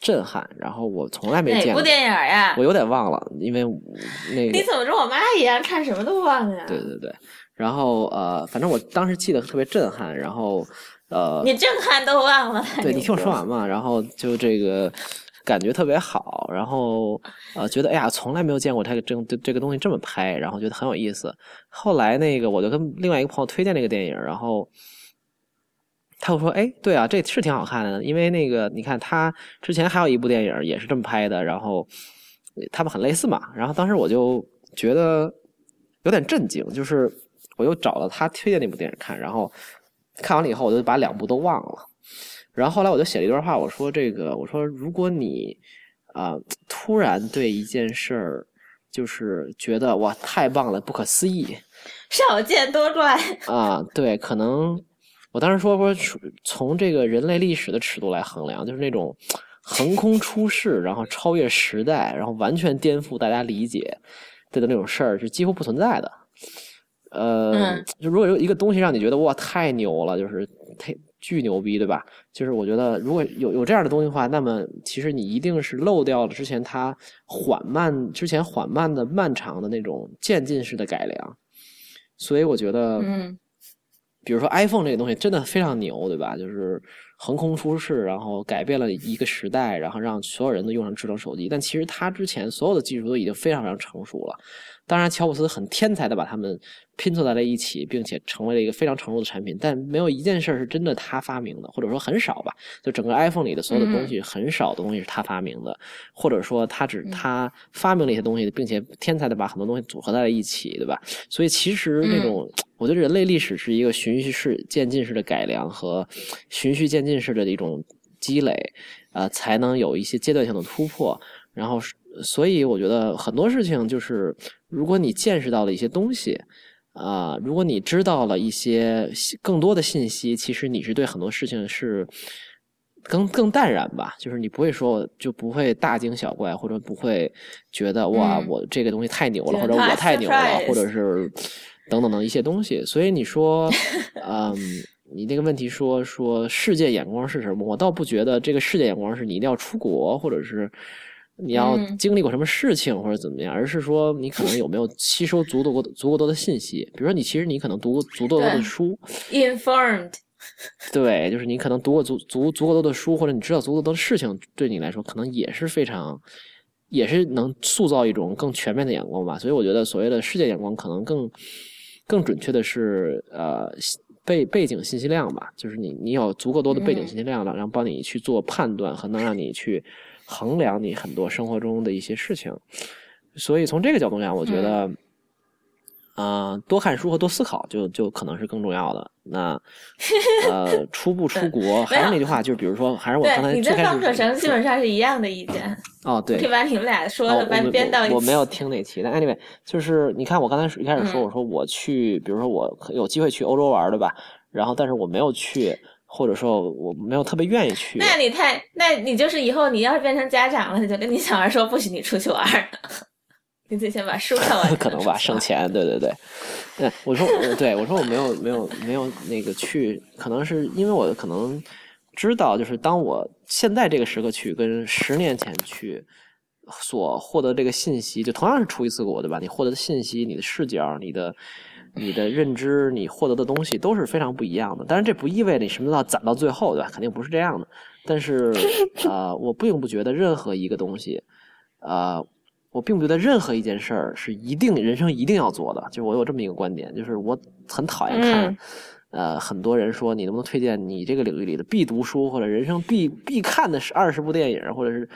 震撼，然后我从来没见过。哪部电影呀我？有点忘了，因为 那个你怎么跟我妈一样，看什么都忘呀？对对对，然后呃，反正我当时记得特别震撼，然后呃，你震撼都忘了。对你听我说完嘛，然后就这个感觉特别好，然后呃觉得哎呀从来没有见过这个这这这个东西这么拍，然后觉得很有意思。后来那个我就跟另外一个朋友推荐这个电影，然后他会说哎对啊这是挺好看的，因为那个你看他之前还有一部电影也是这么拍的，然后他们很类似嘛，然后当时我就觉得有点震惊，就是我又找了他推荐那部电影看，然后。看完了以后，我就把两部都忘了。然后后来我就写了一段话，我说这个，我说如果你啊、突然对一件事儿就是觉得哇太棒了，不可思议少见多怪。啊，对，可能我当时说说从从这个人类历史的尺度来衡量，就是那种横空出世，然后超越时代，然后完全颠覆大家理解对的那种事儿，是几乎不存在的。呃，嗯就如果有一个东西让你觉得哇太牛了，就是太巨牛逼，对吧？就是我觉得如果有有这样的东西的话，那么其实你一定是漏掉了之前它缓慢之前缓慢的漫长的那种渐进式的改良。所以我觉得，嗯比如说 iPhone 这个东西真的非常牛，对吧？就是横空出世，然后改变了一个时代，然后让所有人都用上智能手机。但其实它之前所有的技术都已经非常非常成熟了。当然，乔布斯很天才的把它们拼凑在了一起，并且成为了一个非常成熟的产品。但没有一件事儿是真的他发明的，或者说很少吧。就整个 iPhone 里的所有的东西，很少的东西是他发明的，或者说他只他发明了一些东西，并且天才的把很多东西组合在了一起，对吧？所以其实那种，我觉得人类历史是一个循序式渐进式的改良和循序渐进式的一种积累，呃，才能有一些阶段性的突破。然后是，所以我觉得很多事情就是，如果你见识到了一些东西，啊、如果你知道了一些更多的信息，其实你是对很多事情是更更淡然吧，就是你不会说就不会大惊小怪，或者不会觉得哇，嗯我这个东西太牛了，或者我太牛了，或者是等等等一些东西。所以你说，嗯。你那个问题说说世界眼光是什么？我倒不觉得这个世界眼光是你一定要出国，或者是你要嗯经历过什么事情或者怎么样，而是说你可能有没有吸收足够足够多的信息。比如说，你其实你可能读过足够多的书，，informed。对，就是你可能读过足足足够多的书，或者你知道足够多的事情，对你来说可能也是非常，也是能塑造一种更全面的眼光吧。所以我觉得所谓的世界眼光，可能更更准确的是呃背背景信息量吧，就是你你有足够多的背景信息量了，然后帮你去做判断和能让你去衡量你很多生活中的一些事情。所以从这个角度讲，我觉得。啊、多看书和多思考就就可能是更重要的。那呃，出不出 国还是那句话，就是比如说，还是我刚才，你最开始跟方可成基本上是一样的意见，哦，对可以，把你们俩说哦的，编到一起。我我没有听那期，但 anyway，就是你看我刚才一开始说，嗯我说我去，比如说我有机会去欧洲玩，对吧？然后但是我没有去，或者说我没有特别愿意去。那你太，那你就是以后你要是变成家长了，你就跟你小孩说不许你出去玩儿，你得先把书看完。可能吧，省。钱，对对对，对，我说，呃对我说我没有没有没有那个去，可能是因为我可能知道，就是当我现在这个时刻去，跟十年前去所获得这个信息，就同样是出一次国，对吧？你获得的信息、你的视角、你的你的认知、你获得的东西都是非常不一样的。当然，这不意味着你什么都要攒到最后，对吧？肯定不是这样的。但是，呃，我并不觉得任何一个东西，呃，我并不觉得任何一件事儿是一定人生一定要做的，就是我有这么一个观点，就是我很讨厌看，嗯呃，很多人说你能不能推荐你这个领域里的必读书或者人生必必看的是二十部电影，或者是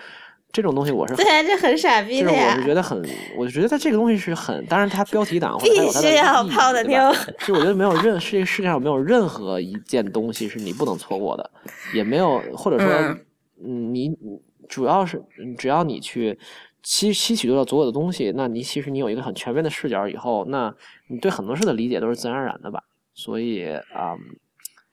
这种东西，我是对啊，这很傻逼就是我是。觉得很，我就觉得这个东西是很，当然它标题党或者必须要泡的妞其实我觉得没有任世界世界上没有任何一件东西是你不能错过的，也没有或者说，嗯嗯，你你主要是嗯只要你去吸吸取到所有的东西，那你其实你有一个很全面的视角以后，那你对很多事的理解都是自然而然的吧。所以啊、嗯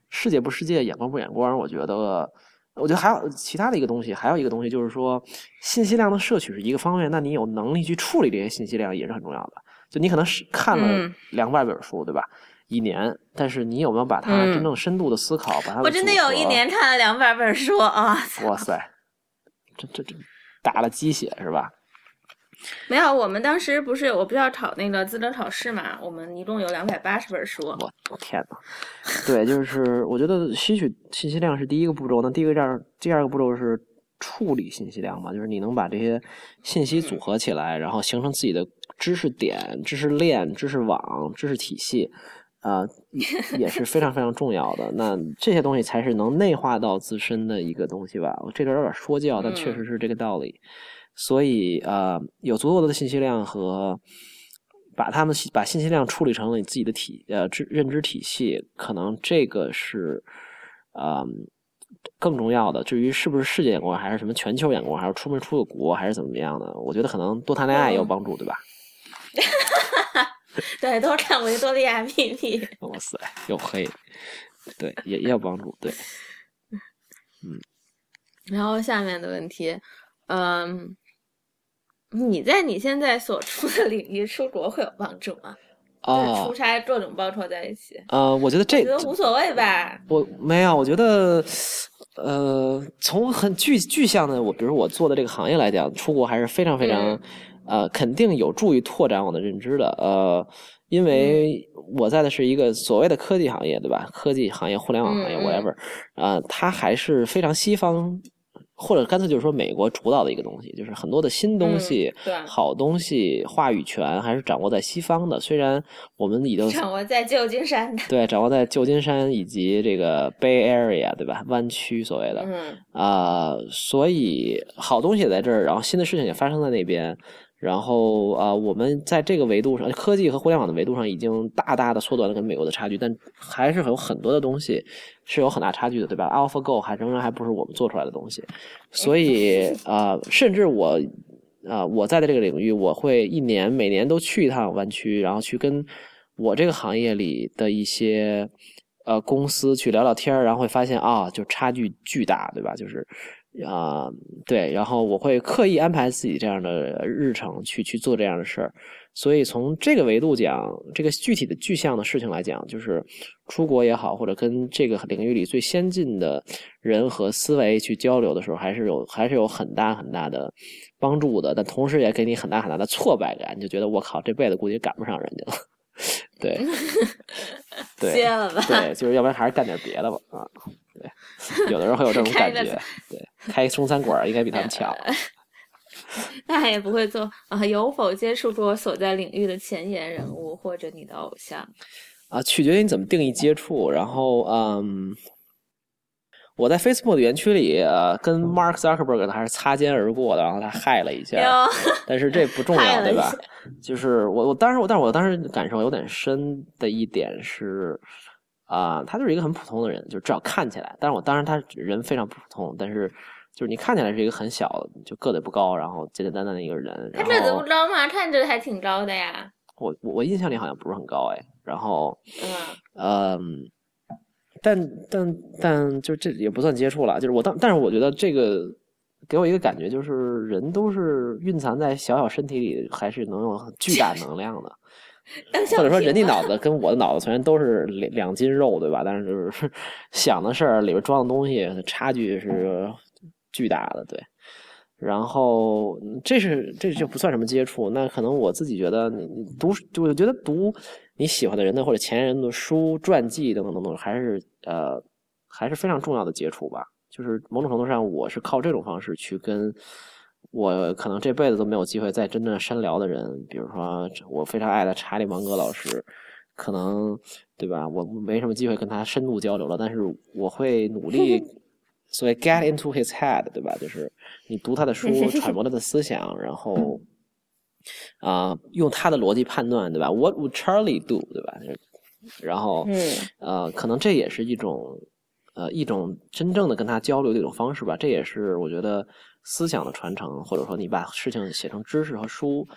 世界不世界，眼光不眼光，我觉得。我觉得还有其他的一个东西，还有一个东西就是说，信息量的摄取是一个方面，那你有能力去处理这些信息量也是很重要的。就你可能是看了嗯两百本书，对吧？一年，但是你有没有把它嗯真正深度的思考，把它我真的有一年看了两百本书啊！哇塞，这这这打了鸡血是吧？没有，我们当时不是我不是要考那个资格考试嘛？我们一共有两百八十本书。我我天呐，对，就是我觉得吸取信息量是第一个步骤，那第一个这样第二个步骤是处理信息量嘛，就是你能把这些信息组合起来，然后形成自己的知识点、知识链、知识网、知识体系。啊、也也是非常非常重要的。那这些东西才是能内化到自身的一个东西吧。我这边有点说教，但确实是这个道理。所以啊、呃有足够的信息量和把他们把信息量处理成了你自己的体呃知认知体系，可能这个是啊、更重要的。至于是不是世界眼光，还是什么全球眼光，还是出没出过国，还是怎么样的，我觉得可能多谈恋爱也有帮助，对吧？对，多看维多利亚秘密。哇塞，又黑，对，也也有帮助，对。嗯然后下面的问题，嗯，你在你现在所处的领域出国会有帮助吗？就是哦出，差各种报酬在一起，呃，我觉得这我觉得无所谓吧。我没有，我觉得，呃，从很具具象的我，比如我做的这个行业来讲，出国还是非常非常，嗯呃，肯定有助于拓展我的认知的。呃，因为我在的是一个所谓的科技行业，对吧？科技行业、互联网行业，whatever，呃，它还是非常西方。或者干脆就是说美国主导的一个东西，就是很多的新东西、嗯对好东西、话语权还是掌握在西方的。虽然我们已经掌握在旧金山的，对，掌握在旧金山以及这个 Bay Area，对吧？湾区所谓的嗯啊、所以好东西也在这儿，然后新的事情也发生在那边，然后啊、我们在这个维度上，科技和互联网的维度上已经大大的缩短了跟美国的差距，但还是有很多的东西是有很大差距的，对吧？AlphaGo 还仍然还不是我们做出来的东西，所以 啊、甚至我。啊、我在的这个领域，我会一年每年都去一趟湾区，然后去跟我这个行业里的一些呃公司去聊聊天儿，然后会发现啊，就差距巨大，对吧？就是啊、对，然后我会刻意安排自己这样的日程去去做这样的事儿。所以从这个维度讲，这个具体的具象的事情来讲，就是出国也好，或者跟这个领域里最先进的人和思维去交流的时候，还是有还是有很大很大的帮助的。但同时也给你很大很大的挫败感，你就觉得我靠，这辈子估计赶不上人家了。对，对，歇了吧。对，就是要不然还是干点别的吧啊。对，有的人会有这种感觉。对，开中餐馆应该比他们强。那也不会做啊、有否接触过所在领域的前沿人物或者你的偶像？啊，取决于你怎么定义接触。然后，嗯，我在 Facebook 的园区里，呃，跟 Mark Zuckerberg 还是擦肩而过的，然后他害了一下，但是这不重要，对吧？就是我，我当时我，但是我当时感受有点深的一点是，啊、他就是一个很普通的人，就至少看起来。但是我当然他人非常普通，但是就是你看起来是一个很小，就个子也不高，然后简简单单的一个人。然他个子后不高吗？看着还挺高的呀。我我我印象里好像不是很高哎，然后。嗯，嗯，但但但就这也不算接触了，就是我当，但是我觉得这个给我一个感觉，就是人都是蕴藏在小小身体里，还是能有巨大能量的。或者说，人家脑子跟我的脑子虽然都是两两斤肉，对吧？但是就是 想的事儿里边装的东西差距是巨大的，对。然后嗯这是这就不算什么接触，那可能我自己觉得读，就我觉得读你喜欢的人的或者前人的书、传记等等等等，还是呃还是非常重要的接触吧。就是某种程度上，我是靠这种方式去跟我可能这辈子都没有机会再真正深聊的人，比如说我非常爱的查理芒格老师，可能对吧？我没什么机会跟他深度交流了，但是我会努力，所谓 get into his head，对吧？就是你读他的书，揣摩他的思想，然后啊、用他的逻辑判断，对吧？What would Charlie do，对吧？就是然后嗯呃，可能这也是一种呃一种真正的跟他交流的一种方式吧。这也是我觉得思想的传承，或者说你把事情写成知识和书，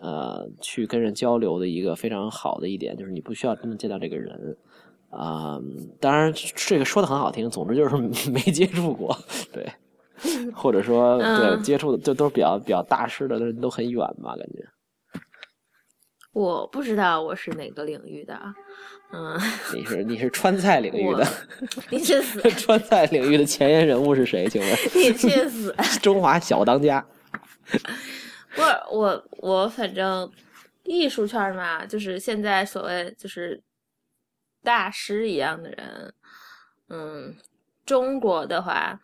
呃，去跟人交流的一个非常好的一点，就是你不需要真的见到这个人。啊、当然这个说的很好听，总之就是 没接触过，对，或者说对嗯接触的就都是比较比较大师的人都很远吧，感觉。我不知道我是哪个领域的，嗯，你是你是川菜领域的，你去死，川菜领域的前沿人物是谁？请问？你去死！中华小当家。不是我，我反正艺术圈嘛，就是现在所谓就是大师一样的人，嗯，中国的话，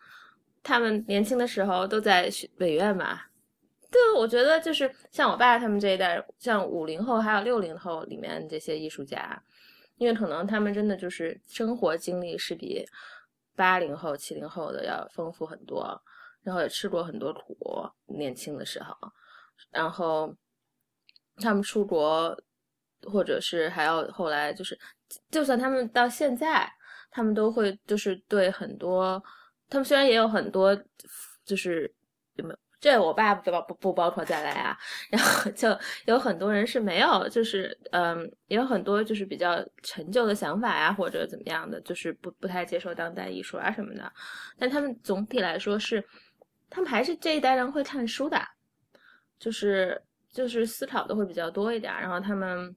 他们年轻的时候都在学北院嘛。对，我觉得就是像我爸他们这一代，像五零后还有六零后里面这些艺术家，因为可能他们真的就是生活经历是比八零后、七零后的要丰富很多，然后也吃过很多苦，年轻的时候，然后他们出国或者是还要后来就是，就算他们到现在，他们都会就是对很多，他们虽然也有很多，就是？这我爸不包不不包括在内啊，然后就有很多人是没有，就是嗯，也有很多就是比较陈旧的想法呀，或者怎么样的，就是不不太接受当代艺术啊什么的。但他们总体来说是，他们还是这一代人会看书的，就是就是思考的会比较多一点，然后他们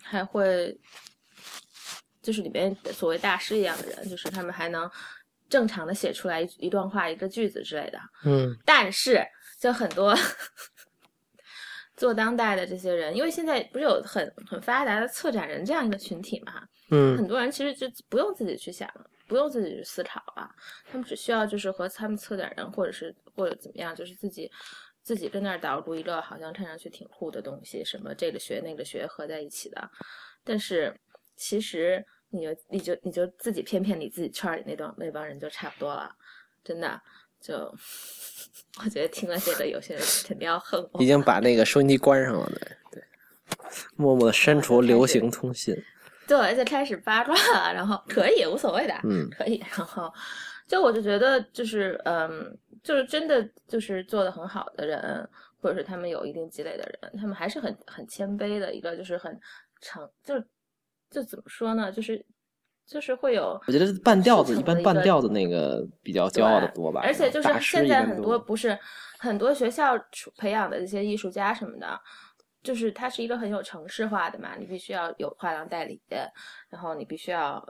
还会就是里边所谓大师一样的人，就是他们还能正常的写出来一一段话、一个句子之类的。嗯。但是就很多 做当代的这些人，因为现在不是有很很发达的策展人这样一个群体嘛，嗯。很多人其实就不用自己去想，不用自己去思考了，他们只需要就是和他们策展人或者是或者怎么样，就是自己自己跟那儿捣鼓一个好像看上去挺酷的东西，什么这个学那个学合在一起的，但是其实你就你就你就自己骗骗你自己圈儿里那帮那帮人就差不多了，真的就 我觉得听了这个有些人肯定要恨我，已经把那个收音机关上了，对对，默默的删除流行通信，对，而且开始八卦了，然后可以无所谓的，嗯。可以，然后就我就觉得就是嗯，就是真的就是做的很好的人，或者是他们有一定积累的人，他们还是很很谦卑的一个，就是很诚，就就怎么说呢，就是就是会有我觉得半吊子一般半吊子那个比较骄傲的多吧，而且就是现在很多多不是很多学校培养的这些艺术家什么的，就是它是一个很有城市化的嘛，你必须要有画廊代理，然后你必须要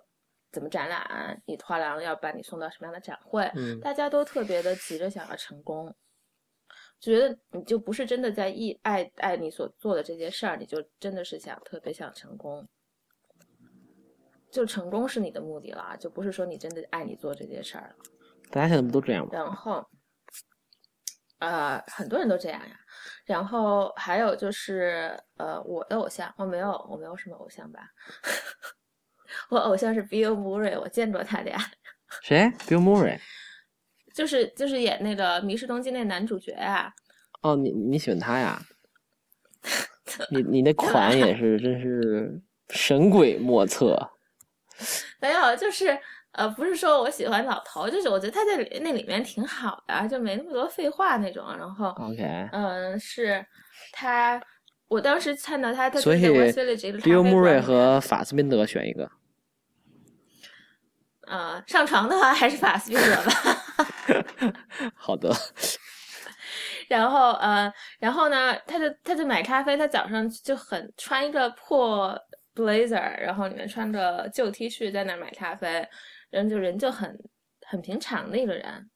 怎么展览，你画廊要把你送到什么样的展会，嗯大家都特别的急着想要成功。就觉得你就不是真的在意爱爱你所做的这件事儿，你就真的是想特别想成功，就成功是你的目的了，就不是说你真的爱你做这件事儿了。大家现在不都这样吗？然后，呃，很多人都这样呀。然后还有就是，呃，我的偶像，我没有，我没有什么偶像吧。我偶像是 Bill Murray，我见过他俩，谁？Bill Murray？就是就是演那个《迷失东京》那男主角啊。哦，你你喜欢他呀？你你那款也是真是神鬼莫测。没有，就是呃，不是说我喜欢老头，就是我觉得他在里那里面挺好的，就没那么多废话那种。然后，OK，嗯，是他，我当时看到他，他所以在 West Village 一个咖啡 Bill 馆 Murray 和法斯宾德选一个。呃，上床的话还是法斯宾德吧。好的，然后呃，然后呢，他就他就买咖啡，他早上就很穿一个破 blazer，然后里面穿着旧 T 恤在那儿买咖啡，人就人就很很平常的一个人。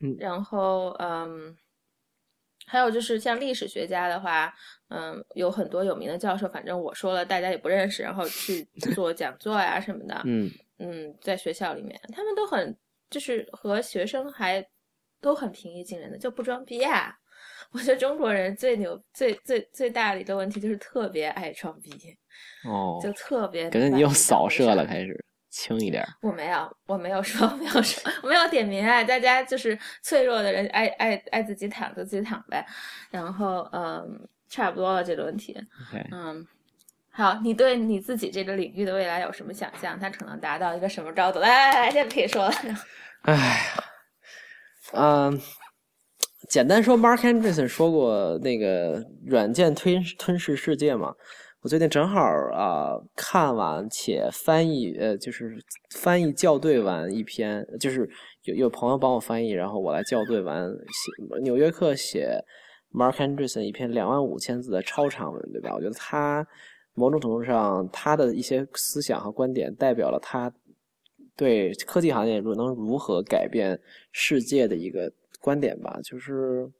嗯然后嗯，还有就是像历史学家的话，嗯，有很多有名的教授，反正我说了大家也不认识，然后去 做讲座呀什么的。嗯嗯，在学校里面，他们都很就是和学生还都很平易近人的，就不装逼啊。我觉得中国人最牛、最最最大的一个问题就是特别爱装逼，哦，就特别感觉你又扫射了，开始轻一点儿。我没有，我没有说，没有说，我没有点名啊。大家就是脆弱的人，爱爱爱自己躺就自己躺呗。然后，嗯，差不多了这个问题。嗯，好，你对你自己这个领域的未来有什么想象？它可能达到一个什么高度？来来来，这个可以说了。哎呀，嗯，简单说，Mark Andreessen 说过那个软件吞吞噬世界嘛。我最近正好啊、看完且翻译，呃，就是翻译校对完一篇，就是有有朋友帮我翻译，然后我来校对完写《纽约客》写 Markanderson 一篇两万五千字的超长文，对吧？我觉得他某种程度上他的一些思想和观点代表了他对科技行业如能如何改变世界的一个观点吧，就是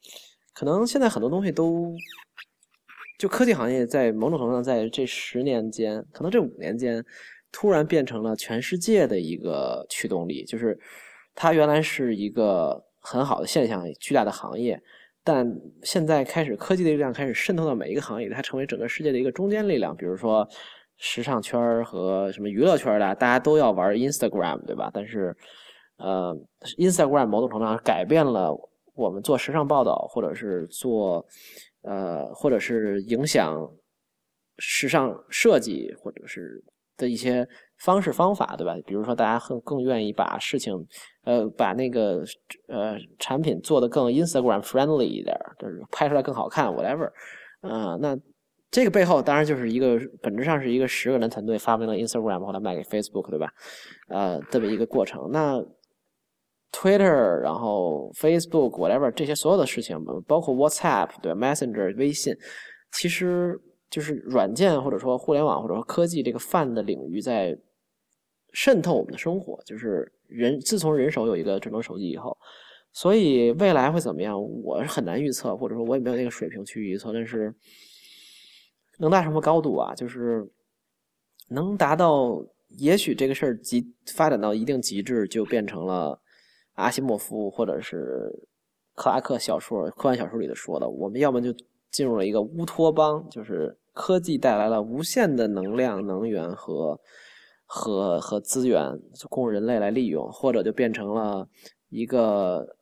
可能现在很多东西都，就科技行业在某种程度上在这十年间，可能这五年间，突然变成了全世界的一个驱动力，就是它原来是一个很好的现象，巨大的行业。但现在开始，科技的力量开始渗透到每一个行业，它成为整个世界的一个中坚力量。比如说，时尚圈和什么娱乐圈的，大家都要玩 Instagram，对吧？但是，呃，Instagram 某种程度上改变了我们做时尚报道，或者是做，呃，或者是影响时尚设计或者是的一些方式方法，对吧？比如说，大家更更愿意把事情，呃，把那个呃产品做得更 Instagram friendly 一点，就是拍出来更好看，whatever。呃，那这个背后当然就是一个本质上是一个十个人团队发明了 Instagram，后来卖给 Facebook，对吧？呃，这么一个过程。那 Twitter，然后 Facebook，whatever 这些所有的事情，包括 WhatsApp，对 Messenger，微信，其实就是软件或者说互联网或者说科技这个泛的领域在渗透我们的生活。就是人自从人手有一个智能手机以后，所以未来会怎么样，我是很难预测，或者说我也没有那个水平去预测。但是能达什么高度啊？就是能达到，也许这个事儿极发展到一定极致，就变成了。阿西莫夫或者是克拉克小说、科幻小说里的说的，我们要么就进入了一个乌托邦，就是科技带来了无限的能量、能源和和和资源供人类来利用，或者就变成了一个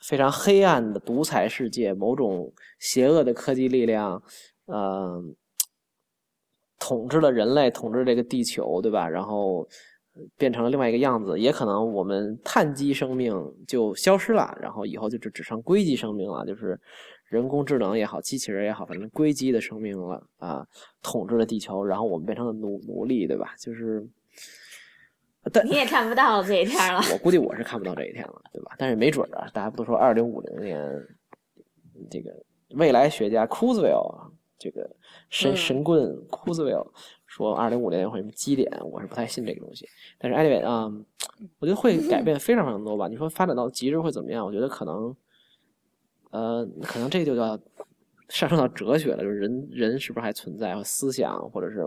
非常黑暗的独裁世界，某种邪恶的科技力量，嗯，统治了人类，统治这个地球，对吧？然后。变成了另外一个样子，也可能我们碳基生命就消失了，然后以后就只只剩硅基生命了，就是人工智能也好，机器人也好，反正硅基的生命了啊，统治了地球，然后我们变成了奴奴隶，对吧？就是，但你也看不到这一天了。我估计我是看不到这一天了，对吧？但是没准啊，大家不都说二零五零年这个未来学家库兹韦尔这个神神棍库兹韦尔。说二零五零年会什么基点，我是不太信这个东西。但是 anyway 啊，我觉得会改变非常非常多吧。你说发展到极致会怎么样？我觉得可能，呃，可能这就叫上升到哲学了，就是人人是不是还存在，和思想或者是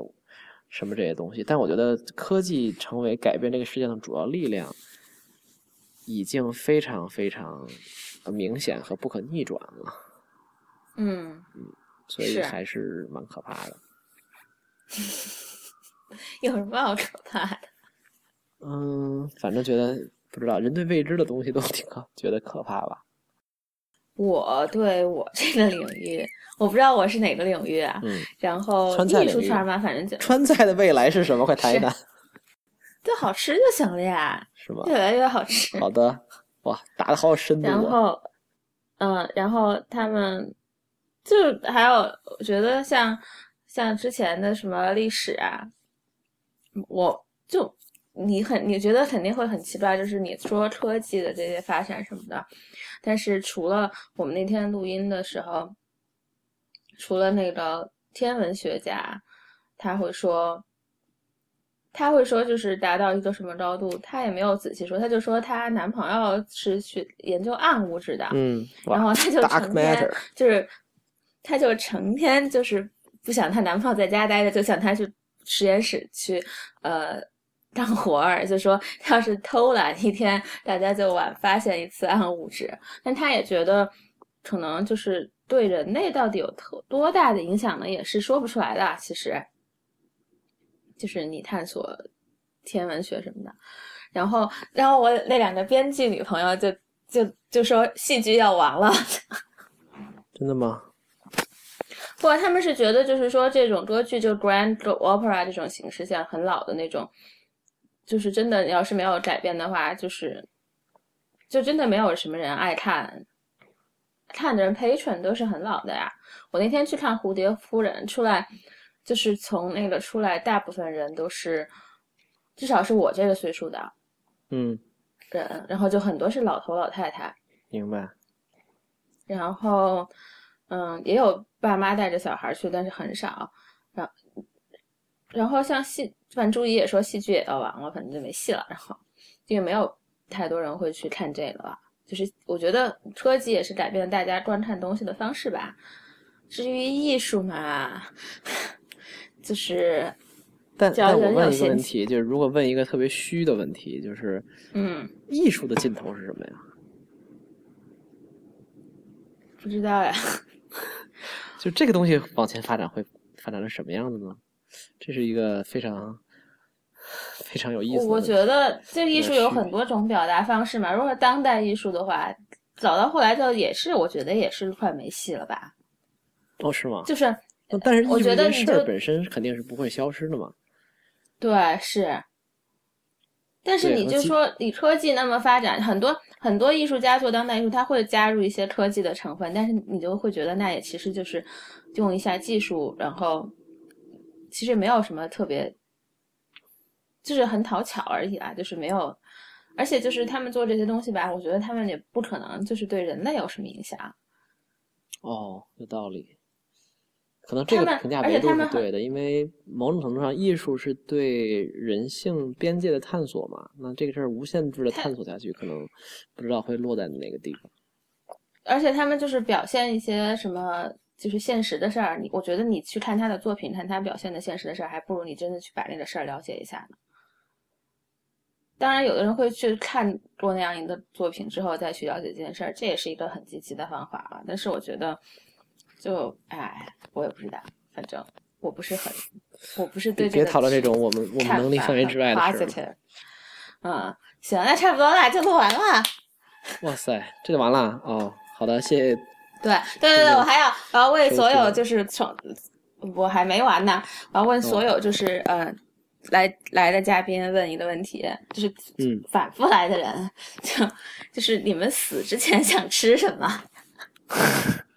什么这些东西。但我觉得科技成为改变这个世界的主要力量，已经非常非常明显和不可逆转了。嗯嗯，所以还是蛮可怕的。有什么好可怕的？嗯，反正觉得不知道，人对未知的东西都挺可觉得可怕吧。我对我这个领域，我不知道我是哪个领域啊。嗯。然后艺术圈嘛，反正就川菜的未来是什么？快谈一谈。就好吃就行了呀。是吗？越来越好吃。好的。哇，打的好有深度。然后，嗯，然后他们就还有，我觉得像。像之前的什么历史啊，我就你很你觉得肯定会很奇怪，就是你说科技的这些发展什么的，但是除了我们那天录音的时候，除了那个天文学家，他会说，他会说就是达到一个什么高度，他也没有仔细说，他就说她男朋友是学研究暗物质的，嗯，然后他就成天就是，他就成天就是。不想她男朋友在家待着，就想她去实验室去，呃，干活儿。就说要是偷懒一天，大家就晚发现一次暗物质。但她也觉得，可能就是对人类到底有特多大的影响呢，也是说不出来的。其实，就是你探索天文学什么的。然后，然后我那两个编剧女朋友就就就说戏剧要完了。真的吗？不，他们是觉得就是说这种歌剧就 grand opera 这种形式，像很老的那种，就是真的要是没有改变的话，就是就真的没有什么人爱看，看的人 patron 都是很老的呀。我那天去看《蝴蝶夫人》，出来就是从那个出来，大部分人都是至少是我这个岁数的，嗯，人，然后就很多是老头老太太，明白，然后。嗯，也有爸妈带着小孩去，但是很少。然然后像戏，反正朱怡也说戏剧也要完了，反正就没戏了。然后因为没有太多人会去看这个了。就是我觉得科技也是改变了大家观看东西的方式吧。至于艺术嘛，就是但但我问一个问题，就是如果问一个特别虚的问题，就是嗯，艺术的尽头是什么呀？不知道呀。就这个东西往前发展会发展成什么样子呢？这是一个非常非常有意思。我觉得这艺术有很多种表达方式嘛。如果当代艺术的话，早到后来就也是，我觉得也是快没戏了吧？哦，是吗？就是但是艺术我觉得这事儿本身肯定是不会消失的嘛。对是。但是你就说，以科技那么发展，很多很多艺术家做当代艺术，他会加入一些科技的成分，但是你就会觉得那也其实就是用一下技术，然后其实没有什么特别，就是很讨巧而已啦，就是没有，而且就是他们做这些东西吧，我觉得他们也不可能就是对人类有什么影响。哦，有道理。可能这个评价维度是对的，因为某种程度上，艺术是对人性边界的探索嘛。那这个事儿无限制的探索下去，可能不知道会落在哪个地方。而且他们就是表现一些什么，就是现实的事儿。你我觉得你去看他的作品，看他表现的现实的事儿，还不如你真的去把那个事儿了解一下呢。当然，有的人会去看过那样一个作品之后再去了解这件事儿，这也是一个很积极的方法了。但是我觉得，就哎，我也不知道，反正我不是很，我不是对这个别讨论这种我们我们能力范围之外的事儿。positive 嗯，行，那差不多了，就录完了。哇塞，这就完了哦。好的，谢谢。对对对对，我还要我要为所有就是从我还没完呢，我要问所有就是、呃来来的嘉宾问一个问题，就是嗯反复来的人，就就是你们死之前想吃什么？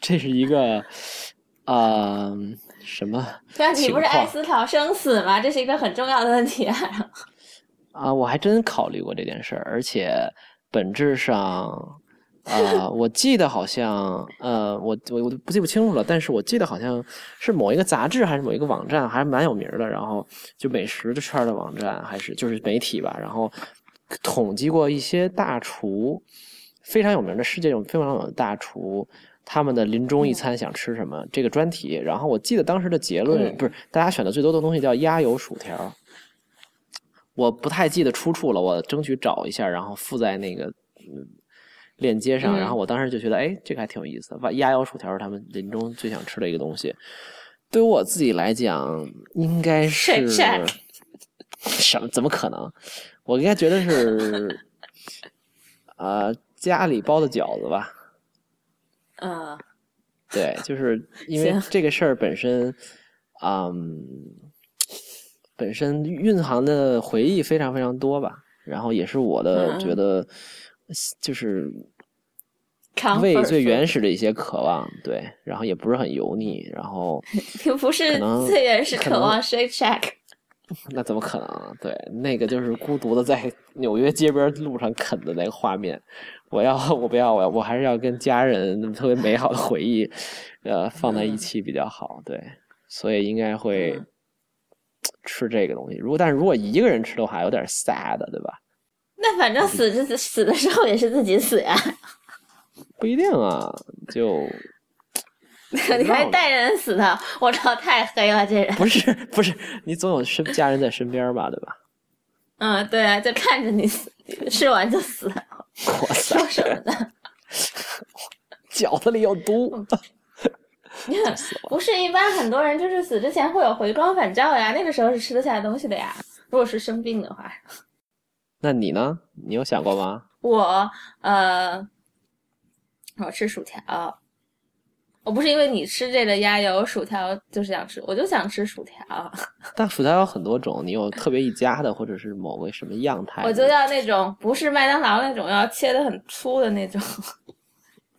这是一个啊、什么对啊，你不是爱思考生死吗？这是一个很重要的问题啊。啊？我还真考虑过这件事儿，而且本质上。啊、我记得好像，呃，我我我不记不清楚了，但是我记得好像是某一个杂志还是某一个网站，还蛮有名的。然后就美食的圈的网站，还是就是媒体吧。然后统计过一些大厨，非常有名的世界有非常有名的大厨，他们的临终一餐想吃什么、这个专题。然后我记得当时的结论、嗯不是大家选的最多的东西叫鸭油薯条，我不太记得出处了，我争取找一下，然后附在那个嗯链接上。嗯然后我当时就觉得，哎，这个还挺有意思的。鸭油薯条是他们临终最想吃的一个东西。对于我自己来讲，应该是 什么？怎么可能？我应该觉得是，呃，家里包的饺子吧。嗯对，就是 因为这个事儿本身，嗯，本身蕴含的回忆非常非常多吧。然后也是我的嗯觉得，就是胃最原始的一些渴望，对，然后也不是很油腻，然后 并不是最原始渴望 Shake Shack。那怎么可能啊？对，那个就是孤独的在纽约街边路上啃的那个画面。我要，我不要，我要，我还是要跟家人特别美好的回忆，呃，放在一起比较好。对，所以应该会嗯吃这个东西。如果但是如果一个人吃的话，有点 sad，对吧？那反正死是死的时候也是自己死呀，不一定啊，就 你还带人死的，我操，太黑了这人。不是不是，你总有身家人在身边吧，对吧？嗯，对啊，就看着你死，吃完就死，哇塞说，什么呢？饺子里有毒，不是一般很多人就是死之前会有回光返照呀，那个时候是吃得下东西的呀。如果是生病的话，那你呢？你有想过吗？我呃，我吃薯条，我不是因为你吃这个鸭油薯条就是想吃，我就想吃薯条，但薯条有很多种，你有特别一家的，或者是某个什么样态？我就要那种不是麦当劳那种要切的很粗的那种，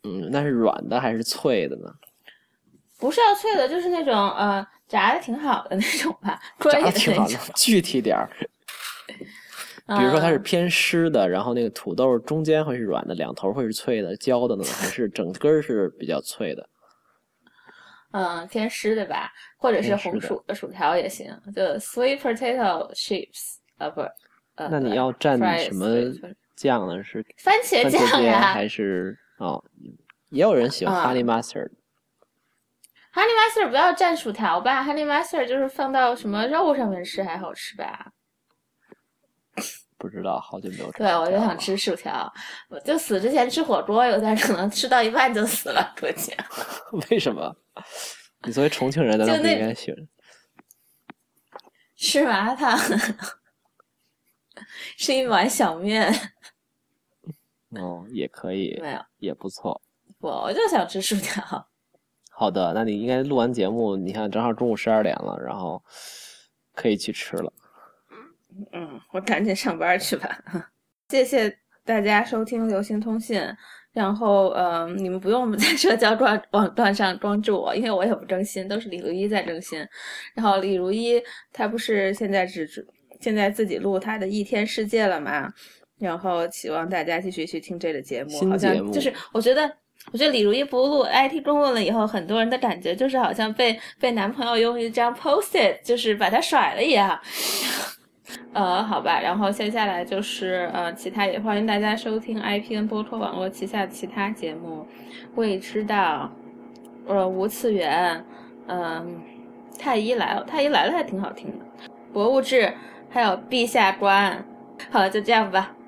嗯，那是软的还是脆的呢？不是要脆的，就是那种呃炸的挺好的那种吧，炸的的挺好的。，具体点儿。比如说它是嗯偏湿的，然后那个土豆中间会是软的，两头会是脆的、焦的呢，还是整根儿是比较脆的？嗯，天师对吧，或者是红薯的薯条也行，就 sweet potato chips，啊不，呃，那你要蘸什么酱呢？是番茄酱茄呀还是哦？也有人喜欢嗯 honey mustard，，honey mustard 不要蘸薯条吧，honey mustard 就是放到什么肉上面吃还好吃吧？不知道，好久没有吃。对，我就想。吃薯条，我就死之前吃火锅，有点可能吃到一半就死了，估计。为什么？你作为重庆人，难道不应该喜欢？吃麻辣烫，吃一碗小面，哦，也可以，没有，也不错。我我就想吃薯条。好的，那你应该录完节目，你看正好中午十二点了，然后可以去吃了。嗯，我赶紧上班去吧。谢谢大家收听流行通信。然后，嗯，你们不用在社交装网段上关注我，因为我也不更新，都是李如一在更新。然后李如一他不是现在只现在自己录他的一天世界了嘛？然后希望大家继续去听这个节目。好像就是我觉得，我觉得李如一不录 IT 公论了以后，很多人的感觉就是好像被被男朋友用一张 post-it 就是把他甩了一样。呃，好吧，然后接下来就是呃，其他也欢迎大家收听 IPN 播客网络旗下其他节目，未知道，呃，无次元，嗯，太医来了，太医来了还挺好听的，博物志，还有陛下观，好了，就这样吧。